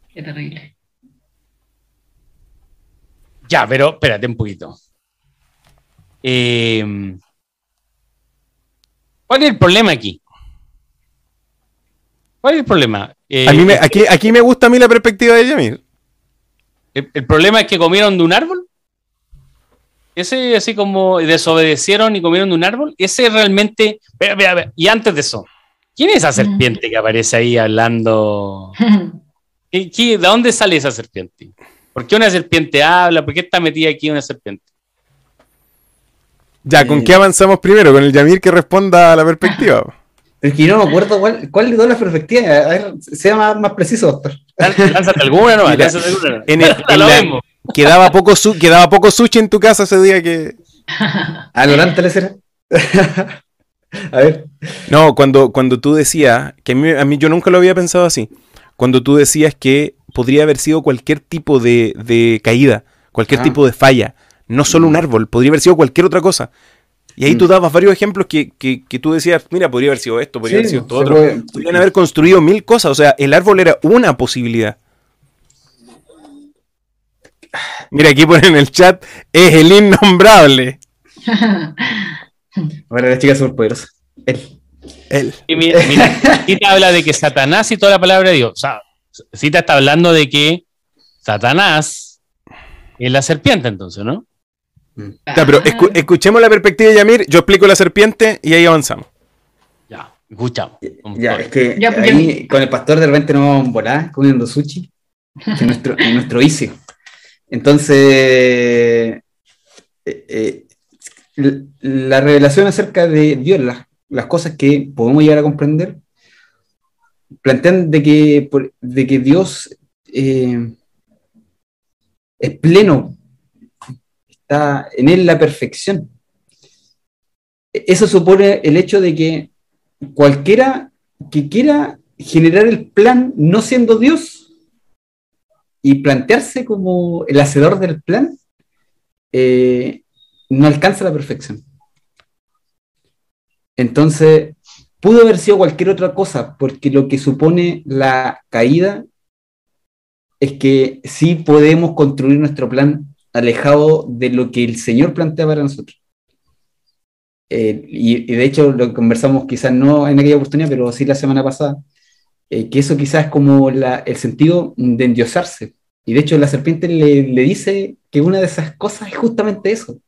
S2: Qué terrible.
S1: Ya, pero espérate un poquito. Eh, ¿Cuál es el problema aquí? ¿Cuál es el problema?
S4: Eh, a mí me, aquí, aquí me gusta a mí la perspectiva de Yamir.
S1: El, el, problema es que comieron de un árbol. Ese, así como desobedecieron y comieron de un árbol. Ese realmente. Y antes de eso, ¿quién es esa serpiente que aparece ahí hablando? ¿De dónde sale esa serpiente? ¿Por qué una serpiente habla? ¿Por qué está metida aquí una serpiente?
S4: Ya, ¿con qué avanzamos primero? ¿Con el Yamir que responda a la perspectiva?
S3: Es que no me acuerdo cuál, cuál de todas las perspectivas. A ver, sea más, preciso, doctor.
S1: Lánzate alguna, no, lánzate alguna.
S4: En el, quedaba, poco quedaba poco sushi en tu casa ese día que.
S3: ¿A Lorante le será?
S4: a ver. No, cuando, cuando tú decías, que a mí, yo nunca lo había pensado así, cuando tú decías que podría haber sido cualquier tipo de, caída, cualquier ah. tipo de falla, no solo un mm. árbol, podría haber sido cualquier otra cosa. Y ahí tú mm. dabas varios ejemplos que, tú decías, mira, podría haber sido esto, podría haber sido esto otro. Podrían haber construido mil cosas, o sea, el árbol era una posibilidad. Mira, aquí ponen en el chat, es el innombrable.
S3: bueno, la chica superpoderosa. Él.
S1: Él. Y mira, te habla de que Satanás y toda la palabra de Dios. O sea, Cita está hablando de que Satanás es la serpiente, entonces, ¿no?
S4: Ya, pero escuchemos la perspectiva de Yamir, yo explico la serpiente y ahí avanzamos.
S1: Ya, escuchamos.
S3: Ya, es que pues, ahí con el pastor de repente nos vamos a volar comiendo sushi en nuestro, en nuestro vicio. Entonces, eh, eh, la revelación acerca de Dios, las, cosas que podemos llegar a comprender, plantean de que, de que Dios eh, es pleno, está en él la perfección. Eso supone el hecho de que cualquiera que quiera generar el plan no siendo Dios, y plantearse como el hacedor del plan eh, no alcanza la perfección. Entonces, pudo haber sido cualquier otra cosa, porque lo que supone la caída es que sí podemos construir nuestro plan alejado de lo que el Señor plantea para nosotros. Eh, y, de hecho lo conversamos quizás no en aquella oportunidad, pero sí la semana pasada, eh, que eso quizás es como el sentido de endiosarse. Y de hecho la serpiente le, dice que una de esas cosas es justamente eso.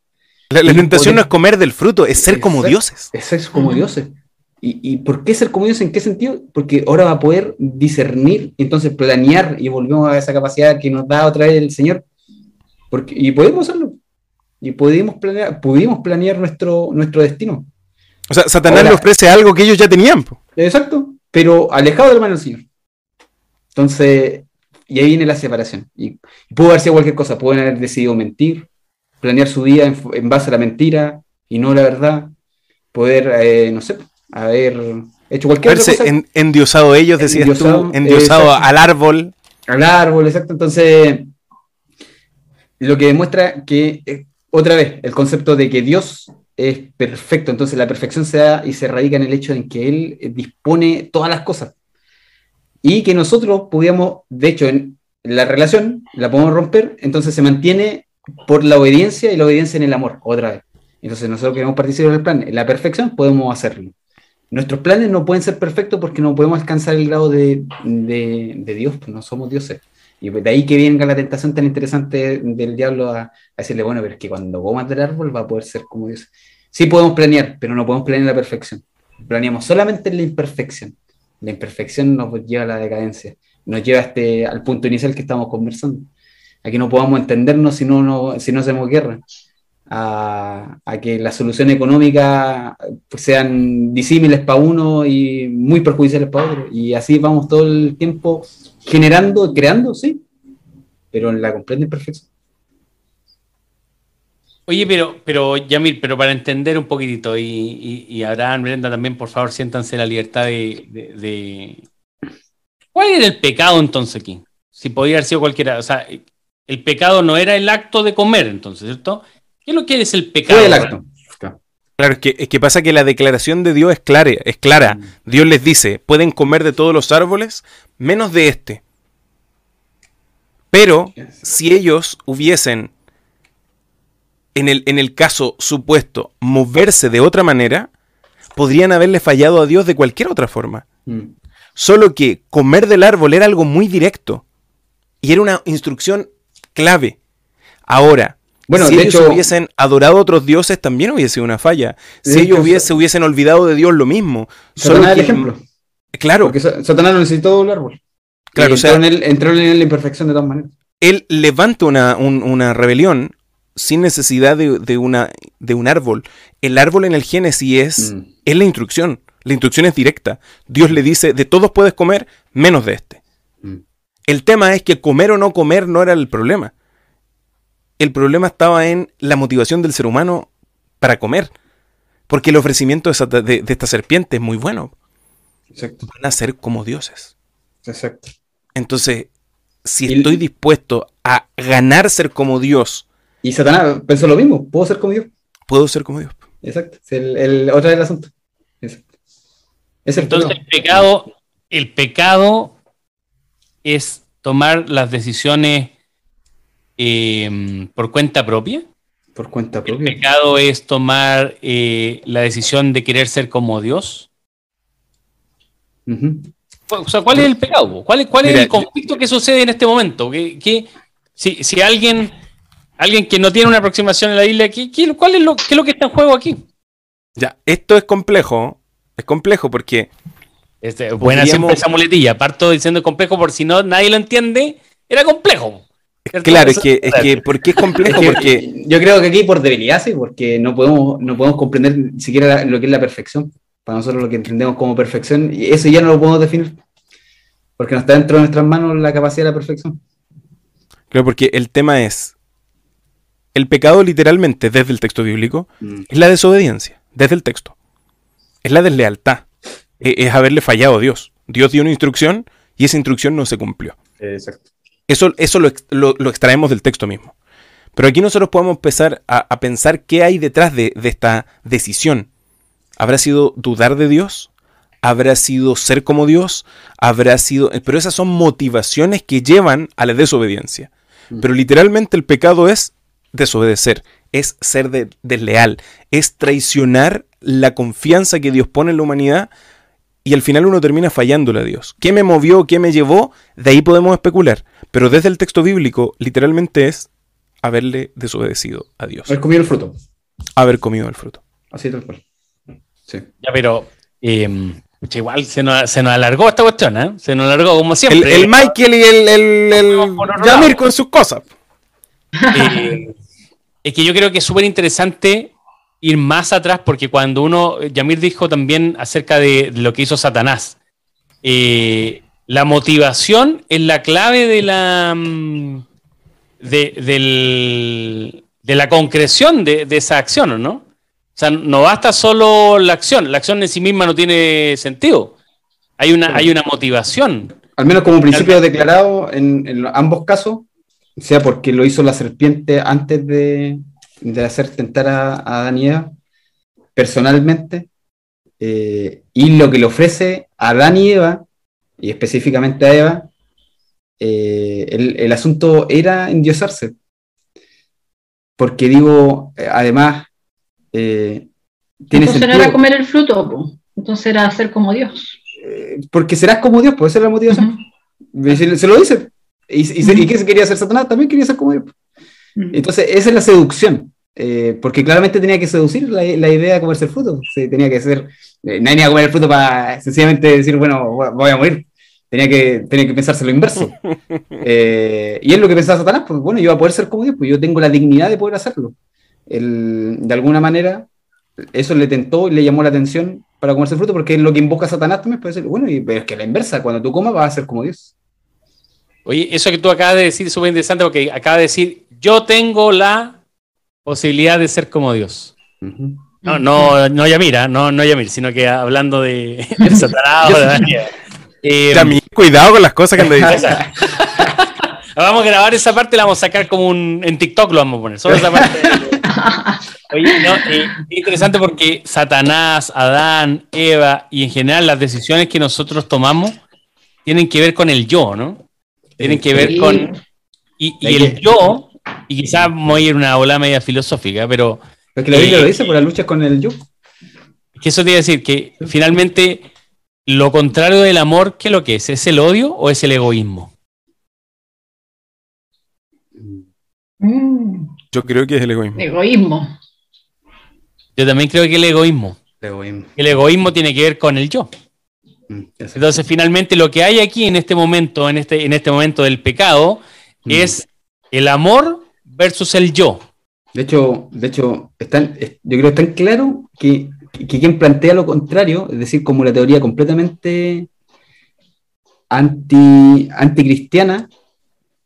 S4: La, tentación no es comer del fruto, es ser como dioses.
S3: Es ser como dioses. ¿Y, ¿Y, por qué ser como dioses? ¿En qué sentido? Porque ahora va a poder discernir, entonces planear, y volvemos a esa capacidad que nos da otra vez el Señor. Porque, y podemos hacerlo. Y pudimos planear, pudimos planear nuestro, nuestro destino.
S4: O sea, Satanás le ofrece algo que ellos ya tenían.
S3: Exacto, pero alejado de la mano del Señor. Entonces, y ahí viene la separación. Y, pudo haber sido cualquier cosa, pueden haber decidido mentir, planear su vida en, base a la mentira y no la verdad, poder, eh, no sé, haber hecho cualquier cosa.
S4: endiosado ellos, decías endiosado, tú, endiosado al árbol.
S3: Al árbol, exacto. Entonces, lo que demuestra que, eh, otra vez, el concepto de que Dios es perfecto, entonces la perfección se da y se radica en el hecho de que Él dispone todas las cosas. Y que nosotros pudiéramos, de hecho, en la relación la podemos romper, entonces se mantiene por la obediencia y la obediencia en el amor, otra vez. Entonces nosotros queremos participar del plan, en la perfección podemos hacerlo. Nuestros planes no pueden ser perfectos porque no podemos alcanzar el grado de, de, Dios, pues no somos dioses. Y de ahí que venga la tentación tan interesante del diablo a, decirle, bueno, pero es que cuando comas del árbol va a poder ser como Dios. Sí podemos planear, pero no podemos planear la perfección. Planeamos solamente en la imperfección. La imperfección nos lleva a la decadencia, nos lleva este, al punto inicial que estamos conversando. A que no podamos entendernos si no, si no hacemos guerra. A, que las soluciones económicas pues, sean disímiles para uno y muy perjudiciales para otro. Y así vamos todo el tiempo generando, creando, sí, pero en la completa imperfección.
S1: Oye, pero, pero Yamil, pero para entender un poquitito, y, y, Abraham, Brenda también, por favor, siéntanse la libertad de, ¿Cuál era el pecado entonces aquí? Si podía haber sido cualquiera. O sea, el pecado no era el acto de comer, entonces, ¿cierto? ¿Qué es lo que es el pecado?
S3: el acto.
S4: Claro, es que, es que pasa que la declaración de Dios es clara, es clara. Mm. Dios les dice, pueden comer de todos los árboles, menos de este. Pero si ellos hubiesen en el, en el caso supuesto moverse de otra manera, podrían haberle fallado a Dios de cualquier otra forma.
S3: Mm.
S4: Solo que comer del árbol era algo muy directo. Y era una instrucción clave. Ahora,
S3: Bueno,
S4: si
S3: de
S4: ellos
S3: hecho-
S4: hubiesen adorado a otros dioses, también hubiese sido una falla. Si ellos
S3: hecho,
S4: hubiese, hubiesen olvidado de Dios, lo mismo.
S3: Satanás es el ejemplo.
S4: Claro,
S3: Porque Sa- Satanás no necesitó el árbol.
S4: Claro,
S3: Y
S4: o sea-
S3: entró, en entró en la imperfección de todas maneras.
S4: él levanta una, un- una rebelión sin necesidad de, de una, de un árbol. El árbol en el Génesis es,
S3: Mm.
S4: es la instrucción. La instrucción es directa. Dios le dice, de todos puedes comer, menos de este.
S3: Mm.
S4: El tema es que comer o no comer no era el problema. El problema estaba en la motivación del ser humano para comer. Porque el ofrecimiento de, de- de esta serpiente es muy bueno.
S3: Exacto,
S4: Van a ser como dioses.
S3: exacto.
S4: Entonces, si estoy dispuesto a ganar ser como Dios,
S3: Y Satanás pensó lo mismo, puedo ser como Dios.
S4: puedo ser como Dios.
S3: Exacto. Es el, el- otra del asunto. Exacto. Es el
S1: Entonces el pecado, el pecado es tomar las decisiones eh, por cuenta propia.
S3: por cuenta
S1: El
S3: propia.
S1: pecado es tomar eh, la decisión de querer ser como Dios. O sea, ¿cuál es el pecado? ¿Cuál es, cuál es
S4: Mira,
S1: el conflicto que sucede en este momento? ¿Qué, qué- si, si alguien, alguien que no tiene una aproximación a la Biblia, ¿qué, qué- cuál es lo, qué es lo que está en juego aquí?
S4: Ya, esto es complejo. Es complejo porque
S1: Este, buena
S4: Podríamos-
S1: siempre esa muletilla. Parto diciendo complejo por si no nadie lo entiende, era complejo. ¿Cierto?
S4: Claro, es que, es que, ¿por qué es
S3: Es
S4: complejo?
S3: que
S4: Porque,
S3: yo creo que aquí por debilidad, sí, porque no podemos, no podemos comprender ni siquiera la- lo que es la perfección. Para nosotros lo que entendemos como perfección, y eso ya no lo podemos definir. Porque no está dentro de nuestras manos la capacidad de la perfección.
S4: claro, porque el tema es, el pecado literalmente desde el texto bíblico
S3: Mm.
S4: es la desobediencia, desde el texto. Es la deslealtad. e- Es, haberle fallado a Dios. Dios dio una instrucción y esa instrucción no se cumplió.
S3: Exacto.
S4: Eso, eso lo, lo extraemos del texto mismo. Pero aquí nosotros podemos empezar a, a pensar qué hay detrás de, de esta decisión. ¿Habrá sido dudar de Dios? ¿Habrá sido ser como Dios? ¿Habrá sido... Pero esas son motivaciones que llevan a la desobediencia.
S3: Mm.
S4: Pero literalmente el pecado es desobedecer, es ser de- desleal, es traicionar la confianza que Dios pone en la humanidad y al final uno termina fallándole a Dios. ¿Qué me movió? ¿Qué me llevó? De ahí podemos especular. Pero desde el texto bíblico, literalmente es haberle desobedecido a Dios.
S3: Haber comido el fruto.
S4: Haber comido el fruto.
S3: Así tal cual. Sí.
S1: Ya, pero eh, pucha, igual se nos, se nos alargó esta cuestión, ¿eh? Se nos alargó como siempre.
S4: el Michael y el, el, Yamir con sus cosas.
S1: Eh, es que yo creo que es súper interesante ir más atrás porque cuando uno, Yamir dijo también acerca de, de lo que hizo Satanás, eh, la motivación es la clave de la, mm, de, del- de la concreción de, de esa acción, ¿o ¿no? O sea, no basta solo la acción, la acción en sí misma no tiene sentido. Hay una, hay una motivación.
S3: Al menos como principio declarado en, en ambos casos, sea porque lo hizo la serpiente antes de, de hacer tentar a, a Eva, personalmente, eh, y lo que le ofrece a Adán y Eva, y específicamente a Eva, eh, el, el asunto era endiosarse. Porque digo, eh, además, eh, tiene
S2: Entonces no era comer el fruto, po. entonces era ser como Dios.
S3: porque serás como Dios, esa es la motivación. Se, se lo dice. ¿Y, y, y qué se quería hacer Satanás? También quería ser como Dios.
S2: Ujú.
S3: Entonces, esa es la seducción. eh, porque claramente tenía que seducir la, la idea de comerse el fruto. Se tenía que ser. eh, nadie iba a comer el fruto para sencillamente decir, bueno, voy a morir. Tenía que, tenía que pensarse lo inverso. Eh, y es lo que pensaba Satanás, pues bueno, yo voy a poder ser como Dios, pues yo tengo la dignidad de poder hacerlo. El- de alguna manera, eso le tentó y le llamó la atención para comerse el fruto, porque es lo que invoca Satanás también, puede decir, bueno, y, pero es que la inversa, cuando tú comas vas a ser como Dios.
S1: Oye, eso que tú acabas de decir es súper interesante porque acabas de decir, yo tengo la posibilidad de ser como Dios. No, no, no Yamira, no, no Yamir, sino que hablando de, de Satanás. o de Daniel. Eh,
S4: Yamir, cuidado con las cosas que andas diciendo.
S1: vamos a grabar esa parte, la vamos a sacar como un. En TikTok lo vamos a poner, solo esa parte. Oye, no, eh, es interesante porque Satanás, Adán, Eva y en general las decisiones que nosotros tomamos tienen que ver con el yo, ¿no? Tienen que ver con. Y, el
S3: que-
S1: yo y quizás voy a ir una ola media filosófica, pero...
S3: Porque la Biblia lo dice, por la lucha con el yo.
S1: Que eso te iba a decir, que finalmente lo contrario del amor, ¿qué es lo que es? ¿Es el odio o es el egoísmo?
S2: Mm,
S4: Yo creo que es el egoísmo.
S2: egoísmo.
S1: Yo también creo que el egoísmo.
S3: El egoísmo.
S1: El egoísmo tiene que ver con el yo. Entonces, finalmente, lo que hay aquí en este momento, en este, en este momento del pecado,
S3: Mm.
S1: es el amor versus el yo.
S3: De hecho, de hecho están, yo creo que es tan claro que, que quien plantea lo contrario, es decir, como la teoría completamente anti, anticristiana,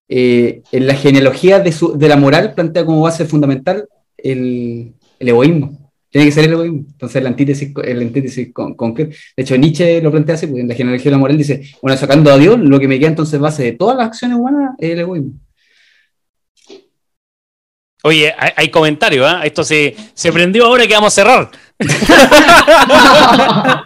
S3: eh, en la genealogía de, su- de la moral plantea como base fundamental el, el egoísmo. Tiene que ser el egoísmo. Entonces, la antítesis, el antítesis con, concreta. De hecho, Nietzsche lo plantea así, porque en la genealogía de la moral dice, bueno, sacando a Dios, lo que me queda entonces base de todas las acciones humanas es el egoísmo.
S1: Oye, hay, hay comentarios, ¿ah? Esto se, se prendió ahora que vamos a cerrar.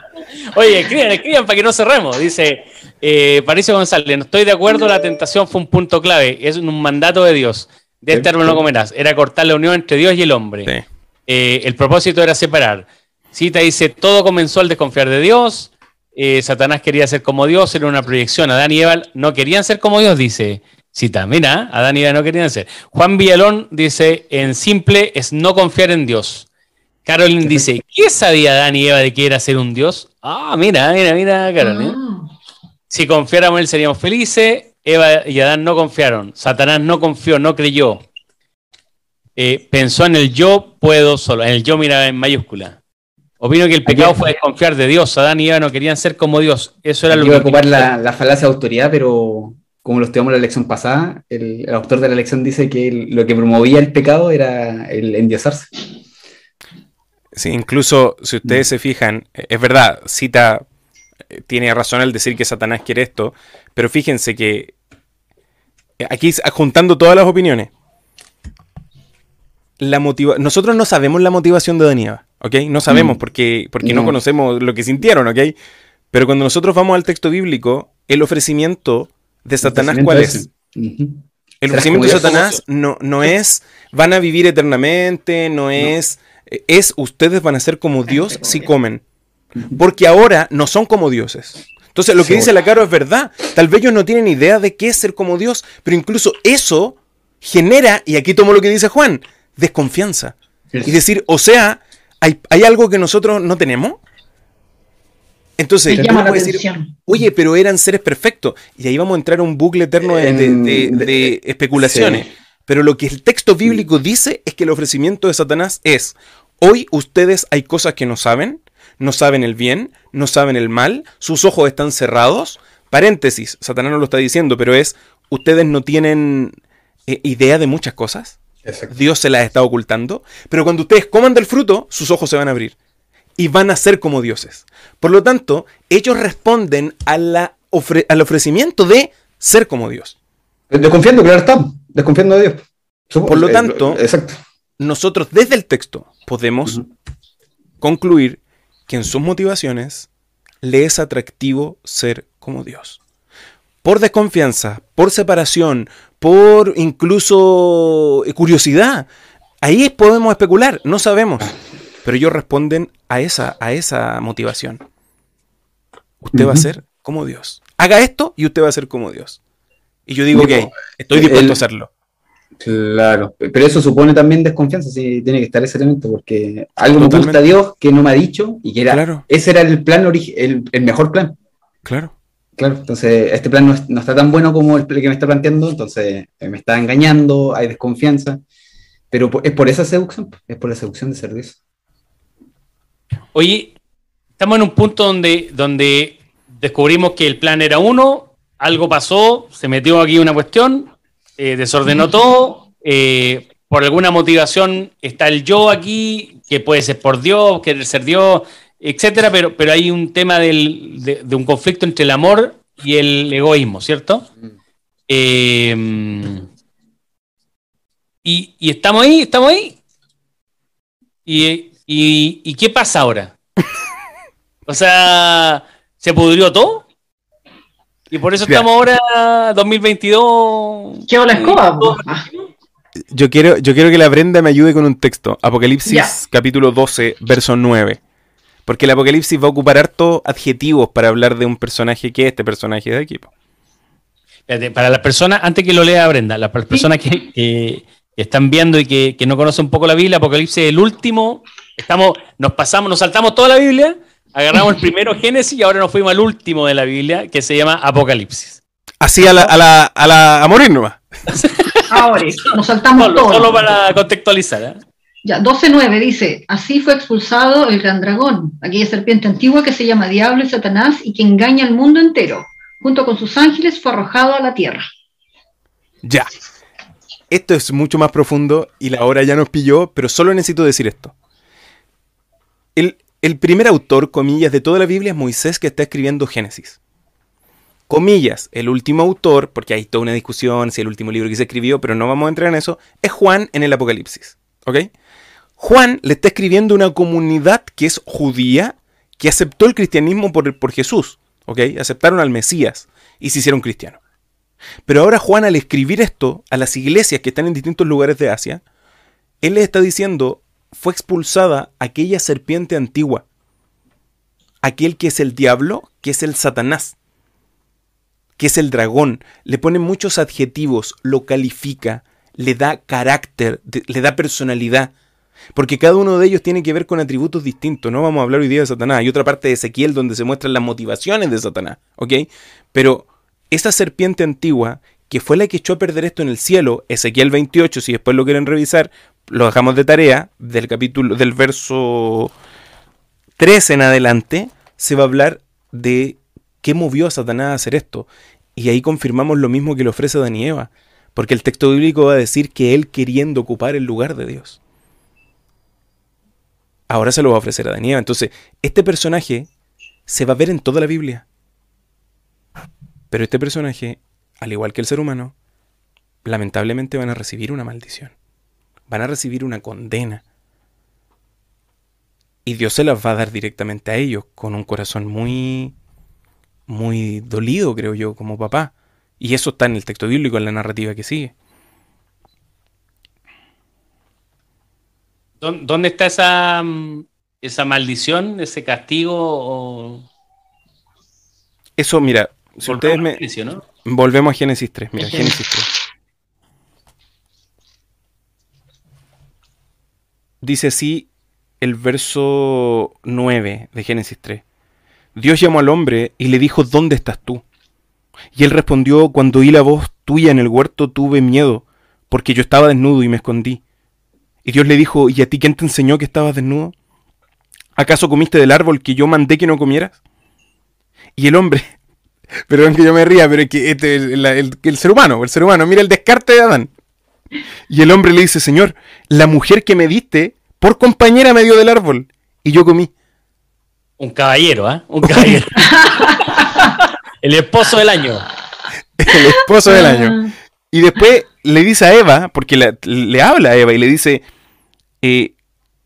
S1: Oye, escriban, escriban para que no cerremos. Dice eh, Patricio González, no estoy de acuerdo, la tentación fue un punto clave, es un mandato de Dios. De este árbol no comerás. Era cortar la unión entre Dios y el hombre.
S4: Sí.
S1: Eh, el propósito era separar. Cita dice, todo comenzó al desconfiar de Dios. Eh, Satanás quería ser como Dios, era una proyección. Adán y Eva no querían ser como Dios, dice. Cita, mira, Adán y Eva no querían ser. Juan Villalón dice, en simple es no confiar en Dios. Carolyn dice, ¿qué sabía Adán y Eva de que era ser un Dios? Ah, mira, mira, mira, Carolyn.
S2: Ah,
S1: Si confiáramos en él seríamos felices. Eva y Adán no confiaron. Satanás no confió, no creyó. Eh, pensó en el yo puedo solo. En el yo miraba en mayúscula. Opino que el pecado fue desconfiar de Dios. Adán y Eva no querían ser como Dios. Eso era lo
S3: Iba a
S1: que
S3: ocupar la, la falacia de autoridad, pero como lo estudiamos en la lección pasada, el, el autor de la lección dice que el- lo que promovía el pecado era el endiosarse.
S4: Sí, incluso si ustedes se fijan, eh, es verdad, cita, eh, tiene razón al decir que Satanás quiere esto, pero fíjense que aquí juntando todas las opiniones, la motiva nosotros no sabemos la motivación de Eva, ¿ok? No sabemos
S3: Mm.
S4: porque, porque no.
S3: No.
S4: conocemos lo que sintieron, ¿ok? Pero cuando nosotros vamos al texto bíblico, el ofrecimiento de Satanás, ¿cuál es? El ofrecimiento de. Satanás no, no es van a vivir eternamente, no es eh, es ustedes van a ser como Dios si comen. Porque ahora no son como dioses. Entonces lo que dice la Caro es verdad. Tal vez ellos no tienen idea de qué es ser como Dios, pero incluso eso genera, y aquí tomo lo que dice Juan, desconfianza. Y decir, o sea, hay, hay algo que nosotros no tenemos. Entonces, uno
S2: llama la
S4: puede decir. Oye, pero eran seres perfectos. Y ahí vamos a entrar a un bucle eterno de, de-
S3: En-
S4: de-
S3: de-
S4: de especulaciones.
S3: sí.
S4: Pero lo que el texto bíblico dice es que el ofrecimiento de Satanás es, hoy ustedes hay cosas que no saben, no saben el bien, no saben el mal, sus ojos están cerrados. Paréntesis, Satanás no lo está diciendo, pero es, ustedes no tienen eh, idea de muchas cosas.
S3: Exacto.
S4: Dios se las está ocultando. Pero cuando ustedes coman del fruto, sus ojos se van a abrir. Y van a ser como dioses. Por lo tanto, ellos responden a la ofre- al ofrecimiento de ser como Dios.
S3: Desconfiando, claro está. Desconfiando de Dios. Supongo-
S4: Por lo
S3: eh,
S4: tanto-
S3: exacto.
S4: Nosotros desde el texto podemos concluir que en sus motivaciones le es atractivo ser como Dios. Por desconfianza, por separación, por incluso eh, curiosidad. Ahí podemos especular, no sabemos. Pero ellos responden a esa, a esa motivación. Usted va a ser como Dios. Haga esto y usted va a ser como Dios. Y yo digo, ok, estoy dispuesto
S3: el-
S4: a hacerlo.
S3: Claro. Pero eso supone también desconfianza, sí, tiene que estar ese elemento, porque algo me
S4: Totalmente.
S3: oculta Dios que no me ha dicho y que era,
S4: Claro,
S3: ese era el plan el, el mejor plan.
S4: claro.
S3: Claro, entonces este plan no, es- no está tan bueno como el que me está planteando, entonces eh, me está engañando, hay desconfianza, pero es por esa seducción, es por la seducción de ser Dios.
S1: Oye, estamos en un punto donde, donde descubrimos que el plan era uno, algo pasó, se metió aquí una cuestión, eh, desordenó todo, eh, por alguna motivación está el yo aquí, que puede ser por Dios, querer ser Dios, etcétera, pero, pero hay un tema del- de, de un conflicto entre el amor y el egoísmo, ¿cierto? Eh, y, y estamos ahí, estamos ahí. ¿Y, y, y qué pasa ahora? O sea, ¿se pudrió todo? Y por eso estamos ahora 2022.
S2: ¿Qué la escoba?
S4: yo quiero, yo quiero que la Brenda me ayude con un texto. Apocalipsis capítulo 12, verso 9. Porque el Apocalipsis va a ocupar hartos adjetivos para hablar de un personaje que es este personaje de equipo.
S1: Para las personas, antes que lo lea Brenda, las personas que, están viendo y que, no conocen un poco la Biblia, Apocalipsis es el último. Estamos, nos pasamos, nos saltamos toda la Biblia, agarramos el primero Génesis y ahora nos fuimos al último de la Biblia, que se llama Apocalipsis.
S4: Así a la, a la, a la a morir nomás.
S2: Ahora, nos saltamos
S1: solo, todo. Solo para contextualizar. ¿eh?
S2: Ya, 12.9 dice, así fue expulsado el gran dragón, aquella serpiente antigua que se llama Diablo y Satanás y que engaña al mundo entero. Junto con sus ángeles fue arrojado a la tierra.
S4: Ya. Esto es mucho más profundo y la hora ya nos pilló, pero solo necesito decir esto. El, el primer autor, comillas, de toda la Biblia es Moisés que está escribiendo Génesis comillas, el último autor, porque hay toda una discusión si el último libro que se escribió, pero no vamos a entrar en eso, es Juan en el Apocalipsis. ¿Ok? Juan le está escribiendo una comunidad que es judía, que aceptó el cristianismo por, Jesús. ¿Ok? Aceptaron al Mesías y se hicieron cristianos. Pero ahora Juan al escribir esto a las iglesias que están en distintos lugares de Asia, él le está diciendo, fue expulsada aquella serpiente antigua, aquel que es el diablo, que es el Satanás que es el dragón, le pone muchos adjetivos, lo califica, le da carácter, le da personalidad. Porque cada uno de ellos tiene que ver con atributos distintos. No vamos a hablar hoy día de Satanás. Hay otra parte de Ezequiel donde se muestran las motivaciones de Satanás. ¿Ok? Pero esa serpiente antigua, que fue la que echó a perder esto en el cielo, Ezequiel 28, si después lo quieren revisar, lo dejamos de tarea, del capítulo, del verso 3 en adelante, se va a hablar de ¿Qué movió a Satanás a hacer esto? Y ahí confirmamos lo mismo que le ofrece Adán y Eva, porque el texto bíblico va a decir que él queriendo ocupar el lugar de Dios. Ahora se lo va a ofrecer a Eva. Entonces, este personaje se va a ver en toda la Biblia. Pero este personaje, al igual que el ser humano, lamentablemente van a recibir una maldición. Van a recibir una condena. Y Dios se las va a dar directamente a ellos con un corazón muy muy dolido, creo yo, como papá. Y eso está en el texto bíblico, en la narrativa que sigue.
S1: ¿Dónde está esa, mm, esa maldición, ese castigo?
S4: Eso, mira, si ustedes me... Volvemos a Génesis 3, mira, Génesis 3. Dice así el verso 9 de Génesis 3. Dios llamó al hombre y le dijo, ¿dónde estás tú? Y él respondió, cuando oí la voz tuya en el huerto tuve miedo, porque yo estaba desnudo y me escondí. Y Dios le dijo, ¿y a ti quién te enseñó que estabas desnudo? ¿Acaso comiste del árbol que yo mandé que no comieras? Y el hombre, perdón que yo me ría, pero es que este, el, el ser humano, el ser humano, mira el descarte de Adán. Y el hombre le dice, Señor, la mujer que me diste por compañera me dio del árbol, y yo comí.
S1: Un caballero, ¿eh? Un caballero. el esposo del año.
S4: El esposo del año. Ah. Y después le dice a Eva, porque le, habla a Eva y le dice, eh,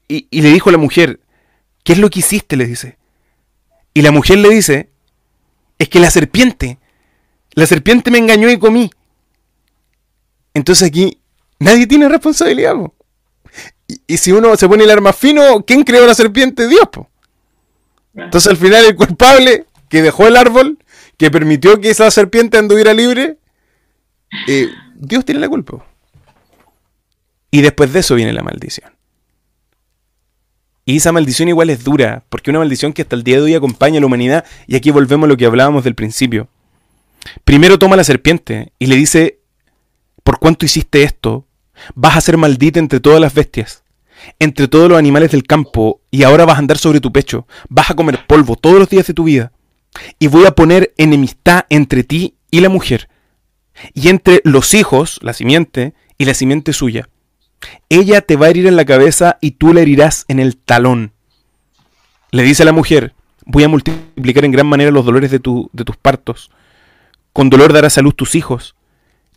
S4: y, y, le dijo a la mujer, ¿qué es lo que hiciste? Le dice. Y la mujer le dice, es que la serpiente, la serpiente me engañó y comí. Entonces aquí nadie tiene responsabilidad. Y, y, si uno se pone el arma fino, ¿quién creó la serpiente? Dios. Po. Entonces al final el culpable que dejó el árbol, que permitió que esa serpiente anduviera libre, eh, Dios tiene la culpa. Y después de eso viene la maldición. Y esa maldición igual es dura, porque una maldición que hasta el día de hoy acompaña a la humanidad, y aquí volvemos a lo que hablábamos del principio. Primero toma la serpiente y le dice, por cuánto hiciste esto, vas a ser maldita entre todas las bestias entre todos los animales del campo y ahora vas a andar sobre tu pecho, vas a comer polvo todos los días de tu vida. Y voy a poner enemistad entre ti y la mujer, y entre los hijos, la simiente, y la simiente suya. Ella te va a herir en la cabeza y tú le herirás en el talón. Le dice a la mujer, voy a multiplicar en gran manera los dolores de, de tus partos. Con dolor darás a luz tus hijos,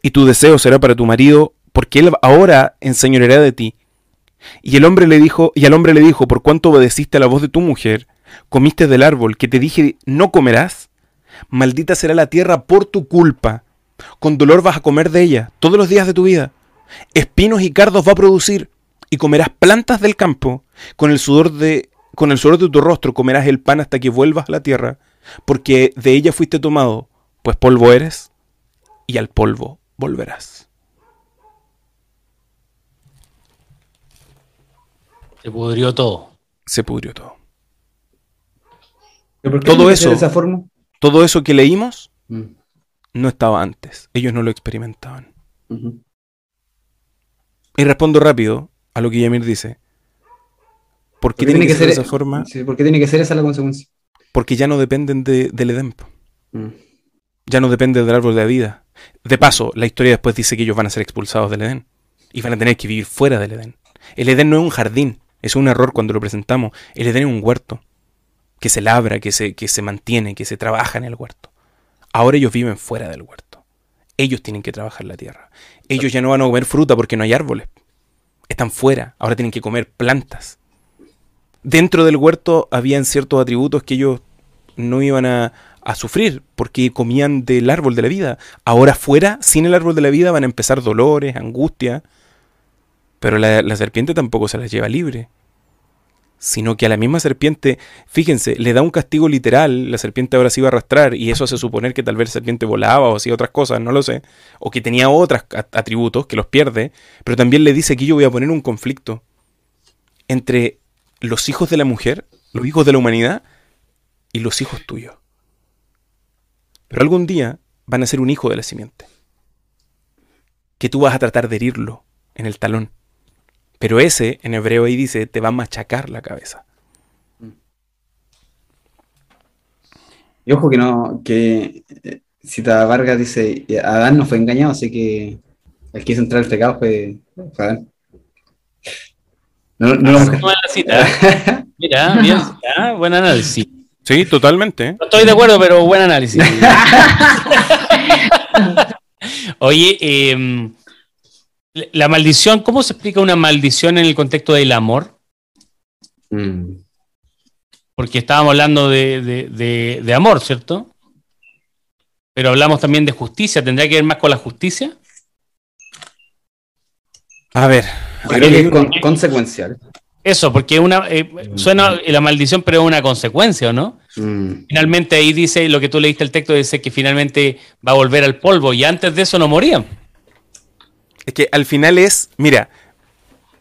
S4: y tu deseo será para tu marido, porque él ahora enseñoreará de ti y el hombre le dijo, y al hombre le dijo, por cuánto obedeciste a la voz de tu mujer, comiste del árbol que te dije no comerás, maldita será la tierra por tu culpa. Con dolor vas a comer de ella todos los días de tu vida. Espinos y cardos va a producir, y comerás plantas del campo. Con el sudor de, con el sudor de tu rostro comerás el pan hasta que vuelvas a la tierra, porque de ella fuiste tomado, pues polvo eres, y al polvo volverás.
S1: Se pudrió todo.
S4: Se pudrió todo.
S3: ¿Pero por qué
S4: Todo eso-
S3: ser de esa forma?
S4: Todo eso que leímos
S3: Mm,
S4: no estaba antes. Ellos no lo experimentaban. Y respondo rápido a lo que Yamir dice. ¿Por qué
S3: Porque
S4: tiene que ser de esa forma?
S3: Sí, ¿Por qué tiene que ser esa la consecuencia?
S4: Porque ya no dependen de- del Edén.
S3: Mm.
S4: Ya no depende del árbol de la vida. De paso, la historia después dice que ellos van a ser expulsados del Edén. Y van a tener que vivir fuera del Edén. El Edén no es un jardín. Es un error cuando lo presentamos. El Edén es un huerto. Que se labra, que se, que se mantiene, que se trabaja en el huerto. Ahora ellos viven fuera del huerto. Ellos tienen que trabajar la tierra. Ellos ya no van a comer fruta porque no hay árboles. Están fuera. Ahora tienen que comer plantas. Dentro del huerto habían ciertos atributos que ellos no iban a, sufrir porque comían del árbol de la vida. Ahora fuera, sin el árbol de la vida, van a empezar dolores, angustia. Pero la, la serpiente tampoco se las lleva libre. Sino que a la misma serpiente, fíjense, le da un castigo literal, la serpiente ahora se iba a arrastrar y eso hace suponer que tal vez la serpiente volaba o hacía otras cosas, no lo sé. O que tenía otros atributos que los pierde, pero también le dice que yo voy a poner un conflicto entre los hijos de la mujer, los hijos de la humanidad y los hijos tuyos. Pero algún día van a ser un hijo de la simiente. Que tú vas a tratar de herirlo en el talón. Pero ese, en hebreo ahí dice, te va a machacar la cabeza.
S3: Y ojo que no, que eh, Cita Vargas dice, "Y Adán no fue engañado, así que el que hizo entrar el pecado fue, fue Adán. No, no.
S1: ¿Cómo es la cita? ¿eh? Mira, bien, ah, buen análisis.
S4: Sí, totalmente. ¿eh?
S1: No estoy de acuerdo, pero buen análisis. Oye, eh, la maldición, ¿cómo se explica una maldición en el contexto del amor?
S3: Mm.
S1: Porque estábamos hablando de, de- de- de amor, ¿cierto? Pero hablamos también de justicia. ¿Tendrá que ver más con la justicia?
S4: A ver,
S3: creo que es con- consecuencial.
S1: Eso, porque una eh, suena la maldición, pero es una consecuencia, ¿o no?
S3: Mm.
S1: Finalmente ahí dice lo que tú leíste el texto, dice que finalmente va a volver al polvo y antes de eso no morían.
S4: Es que al final es, mira,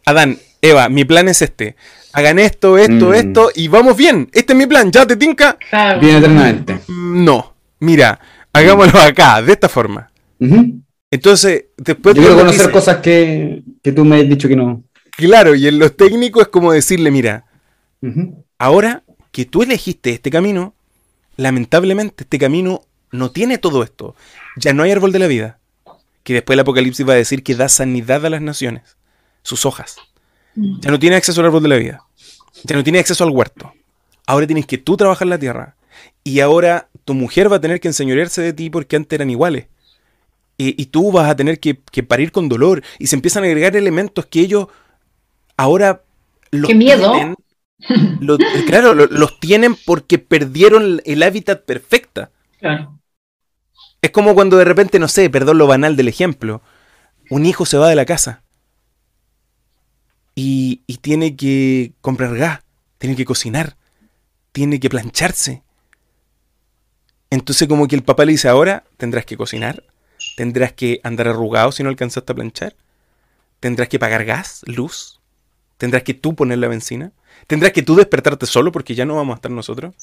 S4: Adán, Eva, mi plan es este. Hagan esto, esto,
S3: Mm.
S4: esto y vamos bien. Este es mi plan, ¿ya te tinca?
S2: Claro.
S3: Bien eternamente.
S4: Mm, No, mira, hagámoslo acá, de esta forma. Entonces, después
S3: Yo quiero conocer
S4: dice-
S3: cosas que, que tú me has dicho que no.
S4: Claro, y en los técnicos es como decirle, mira, ahora que tú elegiste este camino, lamentablemente este camino no tiene todo esto. Ya no hay árbol de la vida. Que después el Apocalipsis va a decir que da sanidad a las naciones, sus hojas. Ya no tiene acceso al árbol de la vida. Ya no tiene acceso al huerto. Ahora tienes que tú trabajar la tierra. Y ahora tu mujer va a tener que enseñorearse de ti porque antes eran iguales. Y, y tú vas a tener que, que parir con dolor. Y se empiezan a agregar elementos que ellos ahora los
S2: ¡Qué miedo!
S4: tienen. Claro, lo- los tienen porque perdieron el hábitat perfecta.
S2: Claro.
S4: Es como cuando de repente, no sé, perdón lo banal del ejemplo, un hijo se va de la casa y, tiene que comprar gas, tiene que cocinar, tiene que plancharse. Entonces como que el papá le dice, ahora tendrás que cocinar, tendrás que andar arrugado si no alcanzaste a planchar, tendrás que pagar gas, luz, tendrás que tú poner la benzina, tendrás que tú despertarte solo porque ya no vamos a estar nosotros.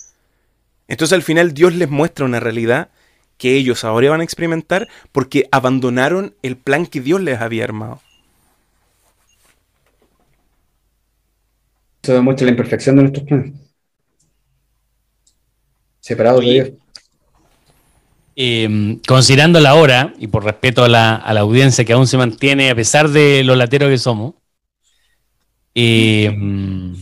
S4: Entonces al final Dios les muestra una realidad que ellos ahora van a experimentar porque abandonaron el plan que Dios les había armado.
S3: Eso demuestra la imperfección de nuestros planes. Separados de
S1: Oye.
S3: Dios.
S1: Eh, considerando la hora, y por respeto a la, a la audiencia que aún se mantiene, a pesar de lo latero que somos, eh, mm,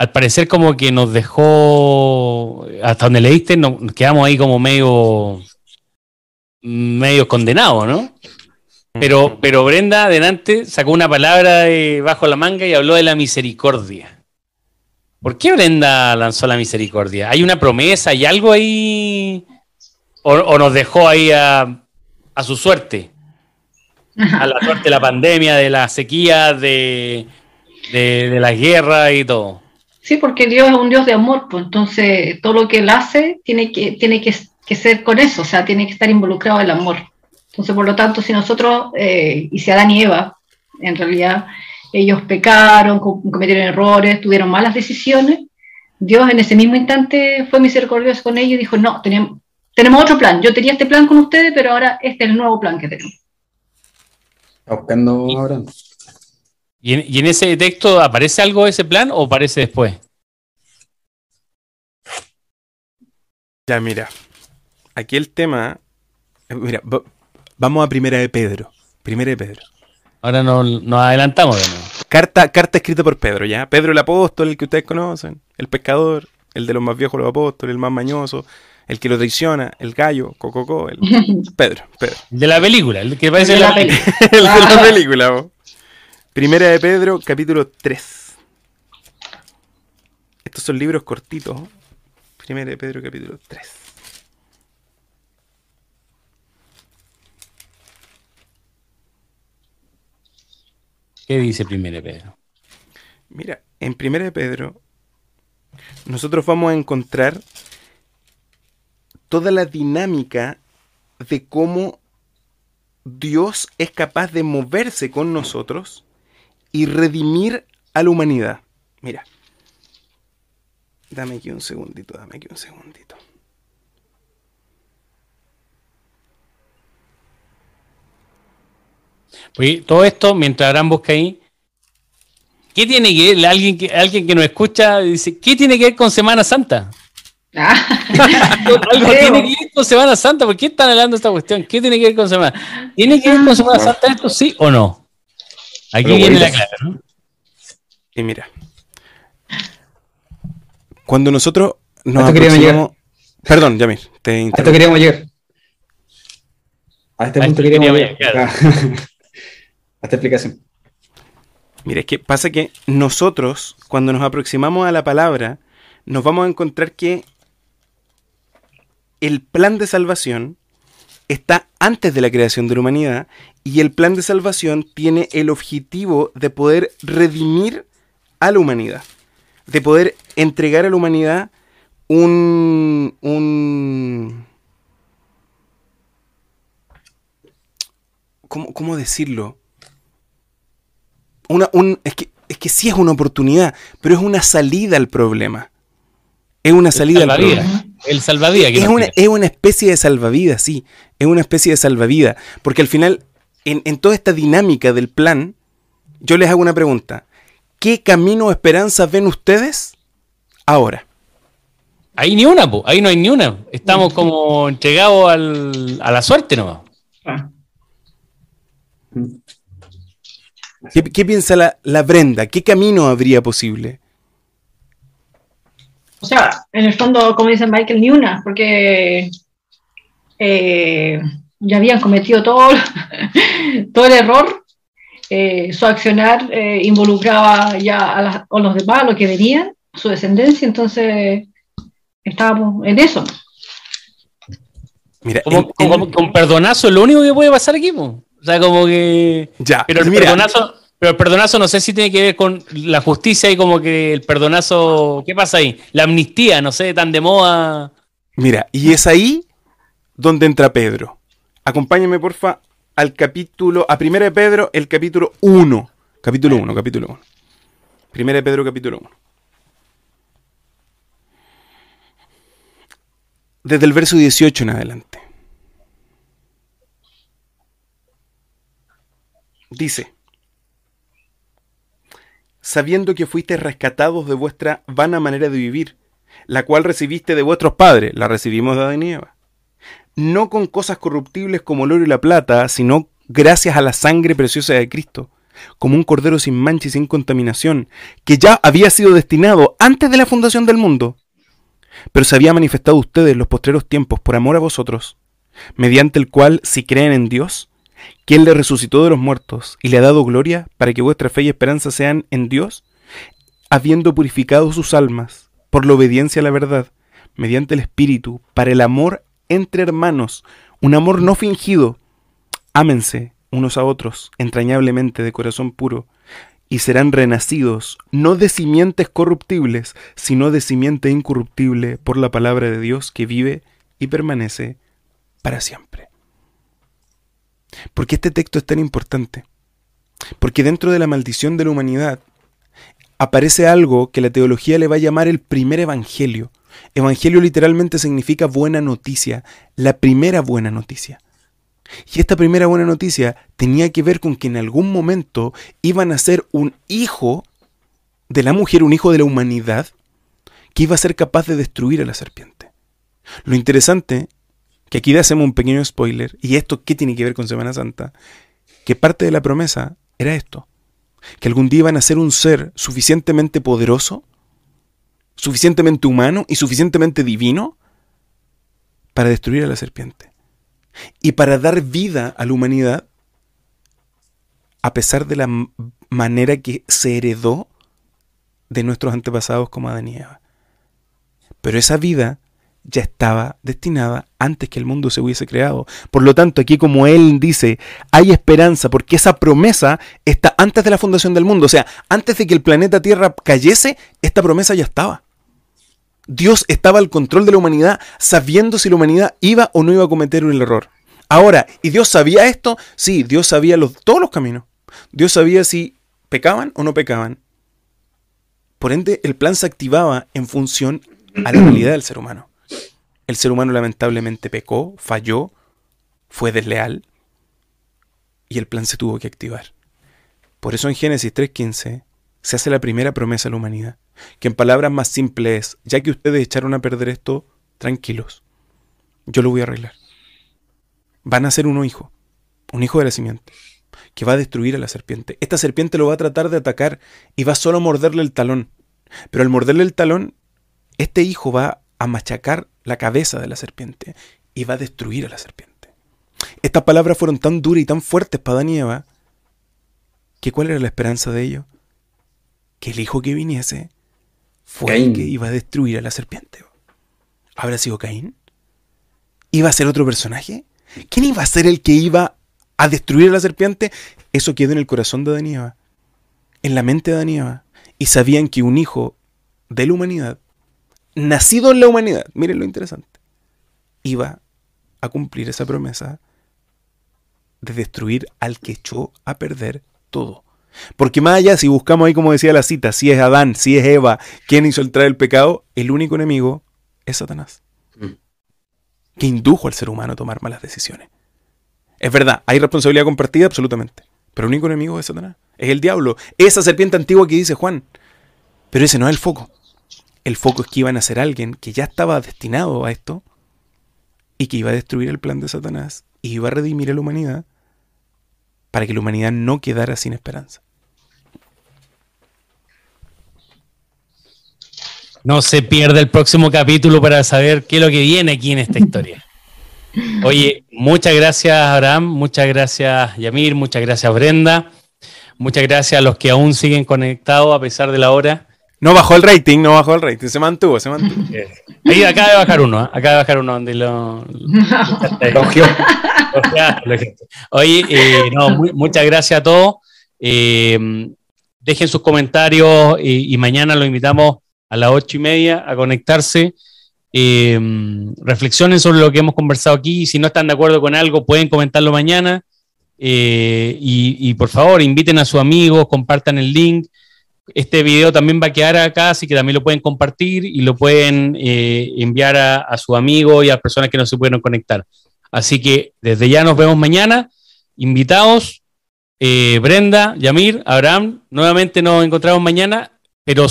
S1: al parecer como que nos dejó, hasta donde leíste, nos nos quedamos ahí como medio, medio condenados, ¿no? Pero, pero Brenda adelante sacó una palabra de bajo la manga y habló de la misericordia. ¿Por qué Brenda lanzó la misericordia? ¿Hay una promesa? ¿Hay algo ahí? ¿O, o nos dejó ahí a, a su suerte? A la suerte de la pandemia, de la sequía, de, de, de la guerra y todo.
S2: Sí, porque Dios es un Dios de amor, pues entonces todo lo que Él hace tiene que, tiene que, que ser con eso, o sea, tiene que estar involucrado el amor. Entonces, por lo tanto, si nosotros, eh, y si Adán y Eva, en realidad, ellos pecaron, cometieron errores, tuvieron malas decisiones, Dios en ese mismo instante fue misericordioso con ellos y dijo, no, tenemos, tenemos otro plan. Yo tenía este plan con ustedes, pero ahora este es el nuevo plan que tenemos.
S3: buscando ahora.
S1: ¿Y en, ¿Y en ese texto aparece algo de ese plan o aparece después?
S4: Ya, mira. Aquí el tema. Mira, va- vamos a Primera de Pedro. Primera de Pedro.
S1: Ahora no- nos adelantamos de nuevo.
S4: Carta, carta escrita por Pedro, ¿ya? Pedro el apóstol, el que ustedes conocen, el pescador, el de los más viejos de los apóstoles, el más mañoso, el que lo traiciona, el gallo, cococó, el... Pedro, Pedro.
S1: De la película, el que parece
S2: De
S1: la
S2: la
S1: película.
S4: el de la película, po. Primera de Pedro, capítulo 3. Estos son libros cortitos. Primera de Pedro, capítulo 3.
S1: ¿Qué dice primero Pedro?
S4: Mira, en Primera de Pedro, nosotros vamos a encontrar toda la dinámica de cómo Dios es capaz de moverse con nosotros y redimir a la humanidad. Mira, dame aquí un segundito, dame aquí un segundito.
S1: Oye, todo esto, mientras Abraham busca ahí, ¿qué tiene que ver? Alguien que, alguien que nos escucha dice, ¿qué tiene que ver con Semana Santa?
S2: Ah,
S1: Algo
S2: creo.
S1: tiene que ver con Semana Santa, ¿por qué están hablando de esta cuestión? ¿Qué tiene que ver con Semana? ¿Tiene que ver con Semana Santa esto sí o no? Aquí
S3: Pero,
S1: viene la clara, ¿no?
S4: Y mira, cuando nosotros nos
S3: esto queríamos
S4: aproximamos... Perdón, Yamir, te
S3: A esto queríamos llegar. A este punto
S1: esto
S3: queríamos llegar.
S1: llegar,
S3: A esta explicación.
S4: Mira, es que pasa que nosotros, cuando nos aproximamos a la palabra, nos vamos a encontrar que el plan de salvación está antes de la creación de la humanidad y el plan de salvación tiene el objetivo de poder redimir a la humanidad, de poder entregar a la humanidad un... un ¿cómo, cómo decirlo? Una, un, es, que, es que sí es una oportunidad, pero es una salida al problema. Es una salida al problema.
S1: El salvavidas. que
S4: Es una, es una especie de salvavidas, sí. Es una especie de salvavidas. Porque al final, en, en toda esta dinámica del plan, yo les hago una pregunta. ¿Qué camino o esperanza ven ustedes ahora?
S1: Ahí ni una, po. ahí no hay ni una. Estamos como entregados al- a la suerte nomás.
S4: ¿Qué, qué piensa la, la Brenda? ¿Qué camino habría posible?
S2: O sea, en el fondo, como dice Michael, ni una, porque eh, ya habían cometido todo, todo el error. eh, su accionar eh, involucraba ya a, las- a los demás, a los que venían, su descendencia, entonces estábamos en eso.
S4: Mira,
S1: Como,
S4: en- en-
S1: como- con perdonazo es lo único que puede pasar aquí, po. O sea, como que.
S4: ya,
S1: Pero el
S4: mira,
S1: perdonazo, pero el perdonazo no sé si tiene que ver con la justicia y como que el perdonazo. ¿Qué pasa ahí? La amnistía, no sé, tan de moda.
S4: Mira, y es ahí donde entra Pedro. Acompáñame, porfa, al capítulo, a Primera de Pedro, el capítulo 1. Capítulo 1, capítulo 1. Primera de Pedro, capítulo 1. Desde el verso 18 en adelante. Dice, sabiendo que fuisteis rescatados de vuestra vana manera de vivir, la cual recibiste de vuestros padres, la recibimos de Adán y Eva. No con cosas corruptibles como el oro y la plata, sino gracias a la sangre preciosa de Cristo, como un cordero sin mancha y sin contaminación, que ya había sido destinado antes de la fundación del mundo, pero se había manifestado a ustedes en los postreros tiempos por amor a vosotros, mediante el cual, si creen en Dios, Él le resucitó de los muertos y le ha dado gloria para que vuestra fe y esperanza sean en Dios, habiendo purificado sus almas por la obediencia a la verdad, mediante el Espíritu, para el amor entre hermanos, un amor no fingido. Ámense unos a otros entrañablemente de corazón puro, y serán renacidos, no de simientes corruptibles, sino de simiente incorruptible por la palabra de Dios que vive y permanece para siempre. ¿Por qué este texto es tan importante? Porque dentro de la maldición de la humanidad aparece algo que la teología le va a llamar el primer evangelio. Evangelio literalmente significa buena noticia, la primera buena noticia. Y esta primera buena noticia tenía que ver con que en algún momento iban a ser un hijo de la mujer, un hijo de la humanidad, que iba a ser capaz de destruir a la serpiente. Lo interesante, que aquí hacemos un pequeño spoiler, y esto qué tiene que ver con Semana Santa, que parte de la promesa era esto, que algún día iban a ser un ser suficientemente poderoso, suficientemente humano y suficientemente divino para destruir a la serpiente y para dar vida a la humanidad, a pesar de la manera que se heredó de nuestros antepasados como Adán y Eva. Pero esa vida ya estaba destinada antes que el mundo se hubiese creado. Por lo tanto, aquí como él dice, hay esperanza porque esa promesa está antes de la fundación del mundo. O sea, antes de que el planeta Tierra cayese, esta promesa ya estaba. Dios estaba al control de la humanidad sabiendo si la humanidad iba o no iba a cometer un error. Ahora, ¿y Dios sabía esto? Sí, Dios sabía los, todos los caminos. Dios sabía si pecaban o no pecaban. Por ende, el plan se activaba en función a la realidad del ser humano. El ser humano lamentablemente pecó, falló, fue desleal y el plan se tuvo que activar. Por eso en Génesis 3.15 se hace la primera promesa a la humanidad que en palabras más simples ya que ustedes echaron a perder esto, tranquilos, yo lo voy a arreglar. Van a ser un hijo, un hijo de la simiente, que va a destruir a la serpiente. Esta serpiente lo va a tratar de atacar y va solo a morderle el talón. Pero al morderle el talón, este hijo va a machacar la cabeza de la serpiente y va a destruir a la serpiente. Estas palabras fueron tan duras y tan fuertes para Adán y Eva, que ¿cuál era la esperanza de ellos? Que el hijo que viniese fue el que iba a destruir a la serpiente. ¿Habrá sido Caín? ¿Iba a ser otro personaje? ¿Quién iba a ser el que iba a destruir a la serpiente? Eso quedó en el corazón de Adán en la mente de Adán y sabían que un hijo de la humanidad, nacido en la humanidad, miren lo interesante, iba a cumplir esa promesa de destruir al que echó a perder todo. Porque más allá, si buscamos ahí, como decía la cita, si es Adán, si es Eva, quien hizo entrar el pecado, el único enemigo es Satanás. Mm. Que indujo al ser humano a tomar malas decisiones. Es verdad, hay responsabilidad compartida, absolutamente. Pero el único enemigo es Satanás. Es el diablo. Esa serpiente antigua que dice Juan. Pero ese no es el foco. El foco es que iban a ser alguien que ya estaba destinado a esto y que iba a destruir el plan de Satanás y iba a redimir a la humanidad para que la humanidad no quedara sin esperanza.
S1: No se pierde el próximo capítulo para saber qué es lo que viene aquí en esta historia. Oye, muchas gracias Abraham, muchas gracias Yamir, muchas gracias Brenda, muchas gracias a los que aún siguen conectados a pesar de la hora.
S4: No bajó el rating, no bajó el rating, se mantuvo, se mantuvo.
S1: Ahí acaba de bajar uno, ¿eh? acaba de bajar uno donde lo... Oye, eh, no, muchas gracias a todos. Eh, dejen sus comentarios y, mañana los invitamos a las ocho y media a conectarse. reflexionen sobre lo que hemos conversado aquí. Si no están de acuerdo con algo, pueden comentarlo mañana. y, por favor, inviten a sus amigos, compartan el link. Este video también va a quedar acá, así que también lo pueden compartir y lo pueden eh, enviar a, a sus amigos y a personas que no se pudieron conectar. Así que desde ya nos vemos mañana. Invitados, eh, Brenda, Yamir, Abraham, nuevamente nos encontramos mañana, pero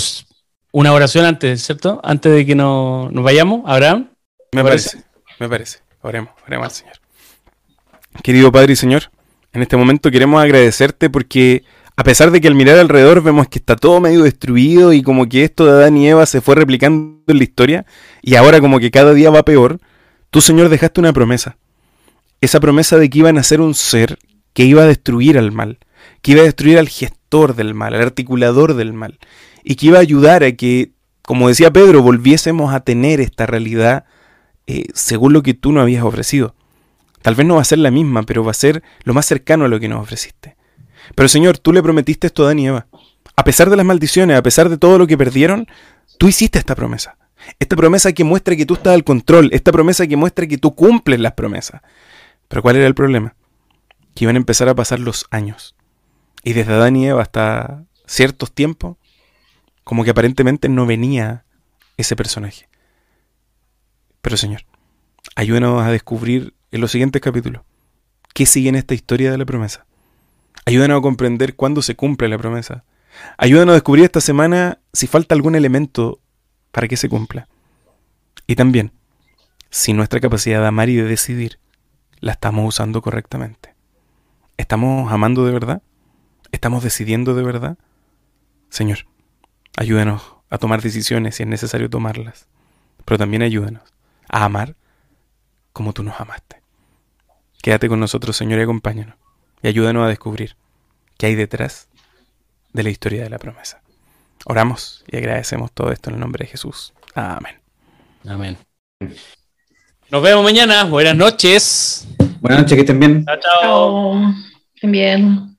S1: una oración antes, ¿cierto? Antes de que nos vayamos, Abraham.
S4: Me parece? me parece. Oremos, oremos al Señor. Querido Padre y Señor, en este momento queremos agradecerte porque a pesar de que al mirar alrededor vemos que está todo medio destruido y como que esto de Adán y Eva se fue replicando en la historia y ahora como que cada día va peor, tú Señor dejaste una promesa. Esa promesa de que iban a ser un ser que iba a destruir al mal, que iba a destruir al gestor del mal, al articulador del mal, y que iba a ayudar a que, como decía Pedro, volviésemos a tener esta realidad eh, según lo que tú nos habías ofrecido. Tal vez no va a ser la misma, pero va a ser lo más cercano a lo que nos ofreciste. Pero Señor, tú le prometiste esto a Adán y Eva. A pesar de las maldiciones, a pesar de todo lo que perdieron, tú hiciste esta promesa. Esta promesa que muestra que tú estás al control, esta promesa que muestra que tú cumples las promesas. Pero ¿cuál era el problema? Que iban a empezar a pasar los años. Y desde Adán y Eva hasta ciertos tiempos, como que aparentemente no venía ese personaje. Pero Señor, ayúdanos a descubrir en los siguientes capítulos qué sigue en esta historia de la promesa. Ayúdanos a comprender cuándo se cumple la promesa. Ayúdanos a descubrir esta semana si falta algún elemento para que se cumpla. Y también, si nuestra capacidad de amar y de decidir la estamos usando correctamente. ¿Estamos amando de verdad? ¿Estamos decidiendo de verdad? Señor, ayúdanos a tomar decisiones si es necesario tomarlas, pero también ayúdanos a amar como tú nos amaste. Quédate con nosotros, Señor, y acompáñanos, y ayúdanos a descubrir qué hay detrás de la historia de la promesa. Oramos y agradecemos todo esto en el nombre de Jesús. Amén.
S1: Amén. Nos vemos mañana. Buenas noches.
S3: Buenas noches, que estén bien.
S1: Chao, chao.
S2: Chao. Bien.